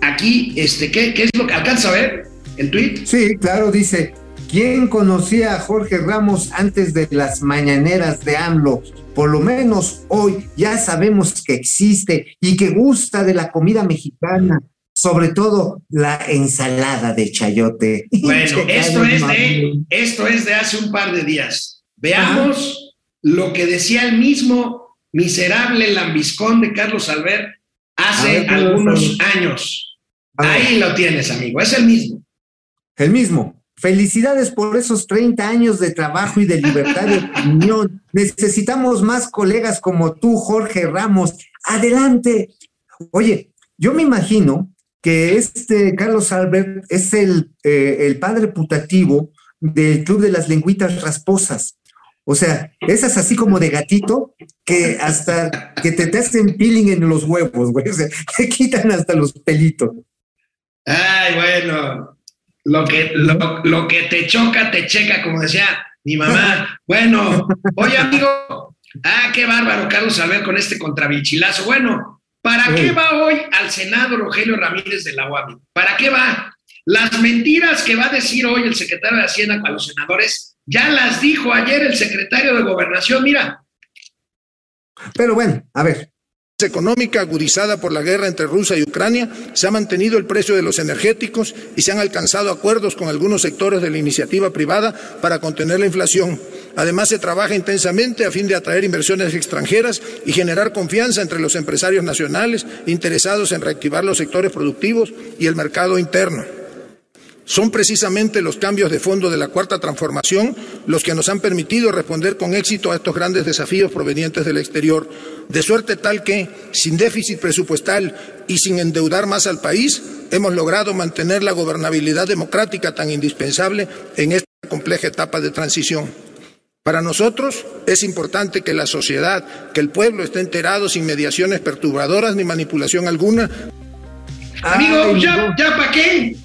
aquí, este, ¿qué, qué es lo que alcanza a ver? ¿El tweet? Sí, claro, dice, ¿quién conocía a Jorge Ramos antes de las mañaneras de AMLO? Por lo menos hoy ya sabemos que existe y que gusta de la comida mexicana, sobre todo la ensalada de chayote. Bueno, esto es de, esto es de hace un par de días. Veamos lo que decía el mismo miserable lambiscón de Carlos Albert hace ver, ¿cómo algunos años. Ahí lo tienes, amigo, es el mismo. El mismo. Felicidades por esos 30 años de trabajo y de libertad de opinión. Necesitamos más colegas como tú, Jorge Ramos. Adelante. Oye, yo me imagino que este Carlos Albert es el, eh, el padre putativo del Club de las Lengüitas Rasposas. O sea, esas así como de gatito que hasta que te, te hacen peeling en los huevos, güey. O sea, te quitan hasta los pelitos. Ay, bueno, lo que, lo, lo que te choca, te checa, como decía mi mamá. Bueno, oye, amigo, ah, qué bárbaro, Carlos Albert, con este contrabichilazo. Bueno, ¿para qué va hoy al Senado Rogelio Ramírez de la UAM? ¿Para qué va? Las mentiras que va a decir hoy el secretario de Hacienda a los senadores, ya las dijo ayer el secretario de Gobernación. Mira, Pero bueno, a ver, económica agudizada por la guerra entre Rusia y Ucrania, se ha mantenido el precio de los energéticos y se han alcanzado acuerdos con algunos sectores de la iniciativa privada para contener la inflación. Además, se trabaja intensamente a fin de atraer inversiones extranjeras y generar confianza entre los empresarios nacionales interesados en reactivar los sectores productivos y el mercado interno. Son precisamente los cambios de fondo de la cuarta transformación los que nos han permitido responder con éxito a estos grandes desafíos provenientes del exterior, de suerte tal que, sin déficit presupuestal y sin endeudar más al país, hemos logrado mantener la gobernabilidad democrática tan indispensable en esta compleja etapa de transición. Para nosotros es importante que la sociedad, que el pueblo esté enterado sin mediaciones perturbadoras ni manipulación alguna amigo, ya, ya para qué.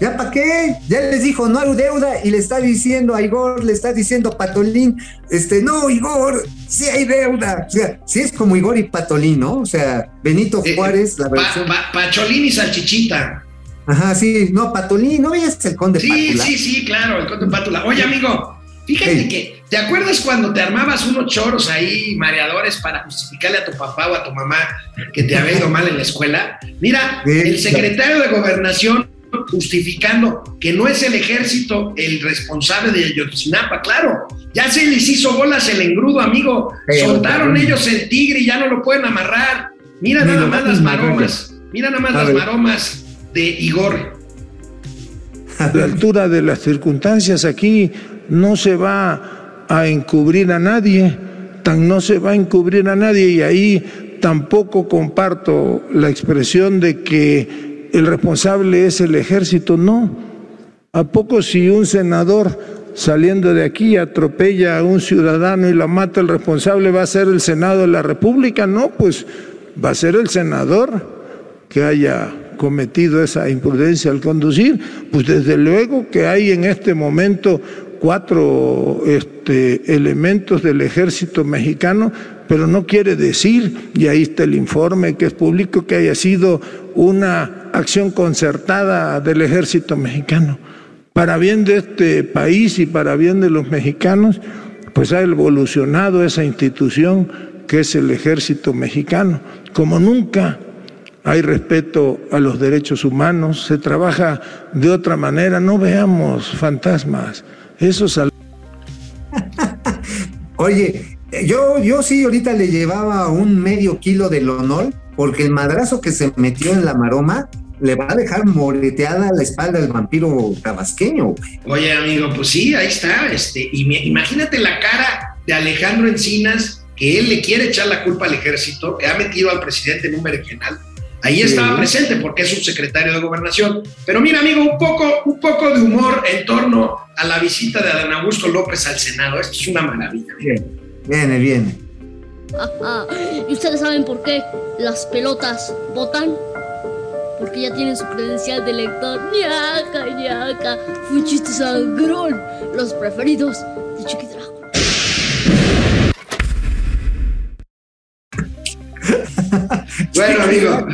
¿Ya para qué? Ya les dijo no hay deuda y le está diciendo a Igor, le está diciendo Patolín, este, no, Igor, sí hay deuda. O sea, sí es como Igor y Patolín, ¿no? O sea, Benito Eh, Juárez, la Pa- versión. pa- Pacholín y Salchichita. Ajá, sí, no, Patolín, no es el conde Sí, Pátula. sí, sí, claro, el conde Pátula. Oye, amigo, fíjate que, ¿te acuerdas cuando te armabas unos choros ahí, mareadores, para justificarle a tu papá o a tu mamá que te había ido mal en la escuela? Mira, Sí, el secretario de Gobernación justificando que no es el ejército el responsable de Ayotzinapa, claro, ya se les hizo bolas el engrudo, amigo, Pero, soltaron ellos el tigre y ya no lo pueden amarrar. Mira nada más las maromas, mira nada más las maromas de Igor. A la altura de las circunstancias aquí no se va a encubrir a nadie, tan no se va a encubrir a nadie y ahí tampoco comparto la expresión de que el responsable es el ejército, no. ¿A poco si un senador saliendo de aquí atropella a un ciudadano y la mata, el responsable va a ser el Senado de la República? No, pues va a ser el senador que haya cometido esa imprudencia al conducir, pues desde luego que hay en este momento cuatro este, elementos del ejército mexicano, pero no quiere decir, y ahí está el informe que es público, que haya sido una acción concertada del ejército mexicano. Para bien de este país y para bien de los mexicanos, pues ha evolucionado esa institución que es el ejército mexicano, como nunca hay respeto a los derechos humanos, se trabaja de otra manera, no veamos fantasmas. Eso sal- Oye, yo, yo sí ahorita le llevaba un medio kilo de lonol, porque el madrazo que se metió en la maroma, le va a dejar moreteada la espalda al vampiro tabasqueño. Oye, amigo, pues sí, ahí está. Este, y imagínate la cara de Alejandro Encinas, que él le quiere echar la culpa al ejército, que ha metido al presidente en un regional. Ahí estaba presente porque es subsecretario de gobernación. Pero mira, amigo, un poco, un poco de humor en torno a la visita de Adán Augusto López al Senado. Esto es una maravilla. Viene, viene, viene. ¿Y ustedes saben por qué las pelotas votan? Porque ya tienen su credencial de lector. ñaca, ñaca. Fue un chiste sangrón. Los preferidos de Chiqui Bueno, amigo.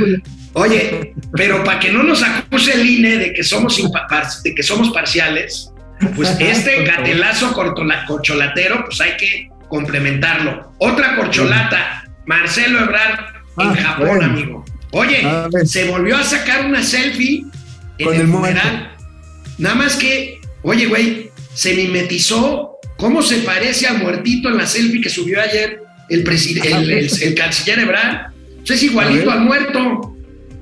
Oye, pero para que no nos acuse el INE de que somos, de que somos parciales, pues este gatelazo corcholatero, pues hay que complementarlo. Otra corcholata, Marcelo Ebrard en ah, Japón, amigo. Oye, se volvió a sacar una selfie en Con el, funeral. Nada más que, oye, güey, se mimetizó cómo se parece al muertito en la selfie que subió ayer el, el, el canciller Ebrard. Es igualito al muerto.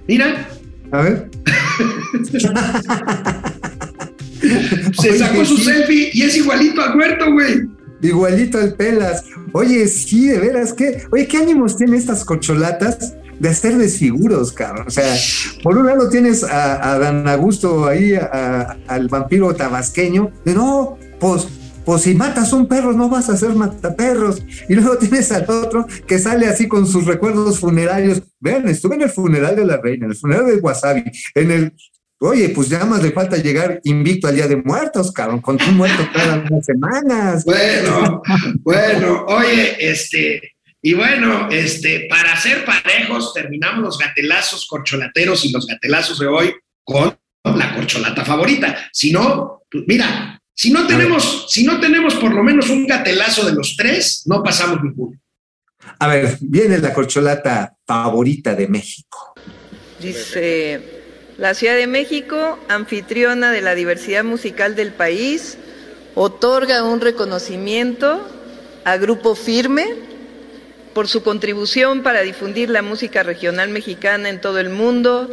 Mira. A ver. Se sacó su selfie y es igualito al muerto, güey. Igualito al pelas. Oye, sí, de veras, ¿qué? Oye, ¿qué ánimos tienen estas cocholatas de hacer desfiguros, cabrón? O sea, por un lado tienes a, a Dan Augusto ahí, al vampiro tabasqueño, de no, pues pues si matas un perro no vas a ser mataperros. Y luego tienes al otro que sale así con sus recuerdos funerarios. Vean, estuve en el funeral de la reina, en el funeral de Wasabi, en el... Oye, pues ya más le falta llegar invicto al Día de Muertos, cabrón, con tu muerto cada unas semanas. Bueno, bueno, oye, este, y bueno, este, para ser parejos, terminamos los gatelazos corcholateros y los gatelazos de hoy con la corcholata favorita. Si no, pues mira, si no tenemos, si no tenemos por lo menos un gatelazo de los tres, no pasamos ninguno. A ver, viene la corcholata favorita de México. Dice, la Ciudad de México, anfitriona de la diversidad musical del país, otorga un reconocimiento a Grupo Firme por su contribución para difundir la música regional mexicana en todo el mundo,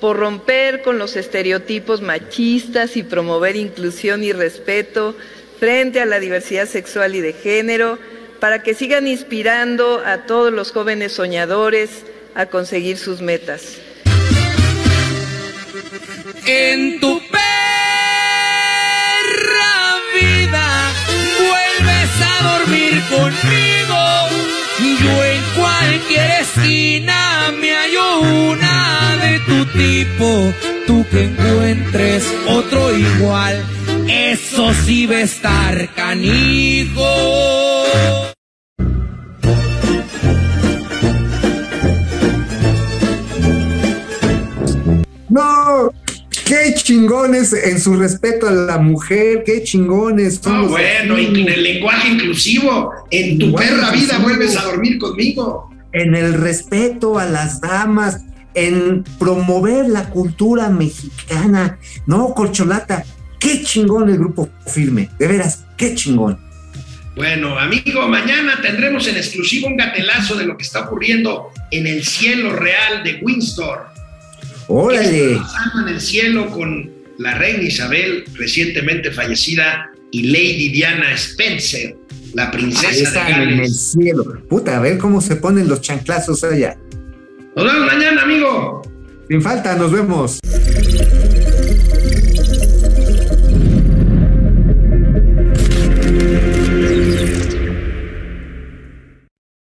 por romper con los estereotipos machistas y promover inclusión y respeto frente a la diversidad sexual y de género, para que sigan inspirando a todos los jóvenes soñadores a conseguir sus metas. En tu perra vida vuelves a dormir conmigo. Yo en cualquier esquina me hallo una tu tipo, tú que encuentres otro igual, eso sí va a estar canijo. No, qué chingones en su respeto a la mujer, qué chingones. No, bueno, en el lenguaje inclusivo, en tu perra vida vuelves a dormir conmigo. En el respeto a las damas, en promover la cultura mexicana. No, Corcholata, qué chingón el grupo firme, de veras, qué chingón. Bueno, amigo, mañana tendremos en exclusivo un gatelazo de lo que está ocurriendo en el cielo real de Windsor. Órale. en el cielo con la reina Isabel, recientemente fallecida, y Lady Diana Spencer, la princesa de Gales. en el cielo. Puta, a ver cómo se ponen los chanclazos allá. Nos vemos mañana, amigo. Sin falta, nos vemos.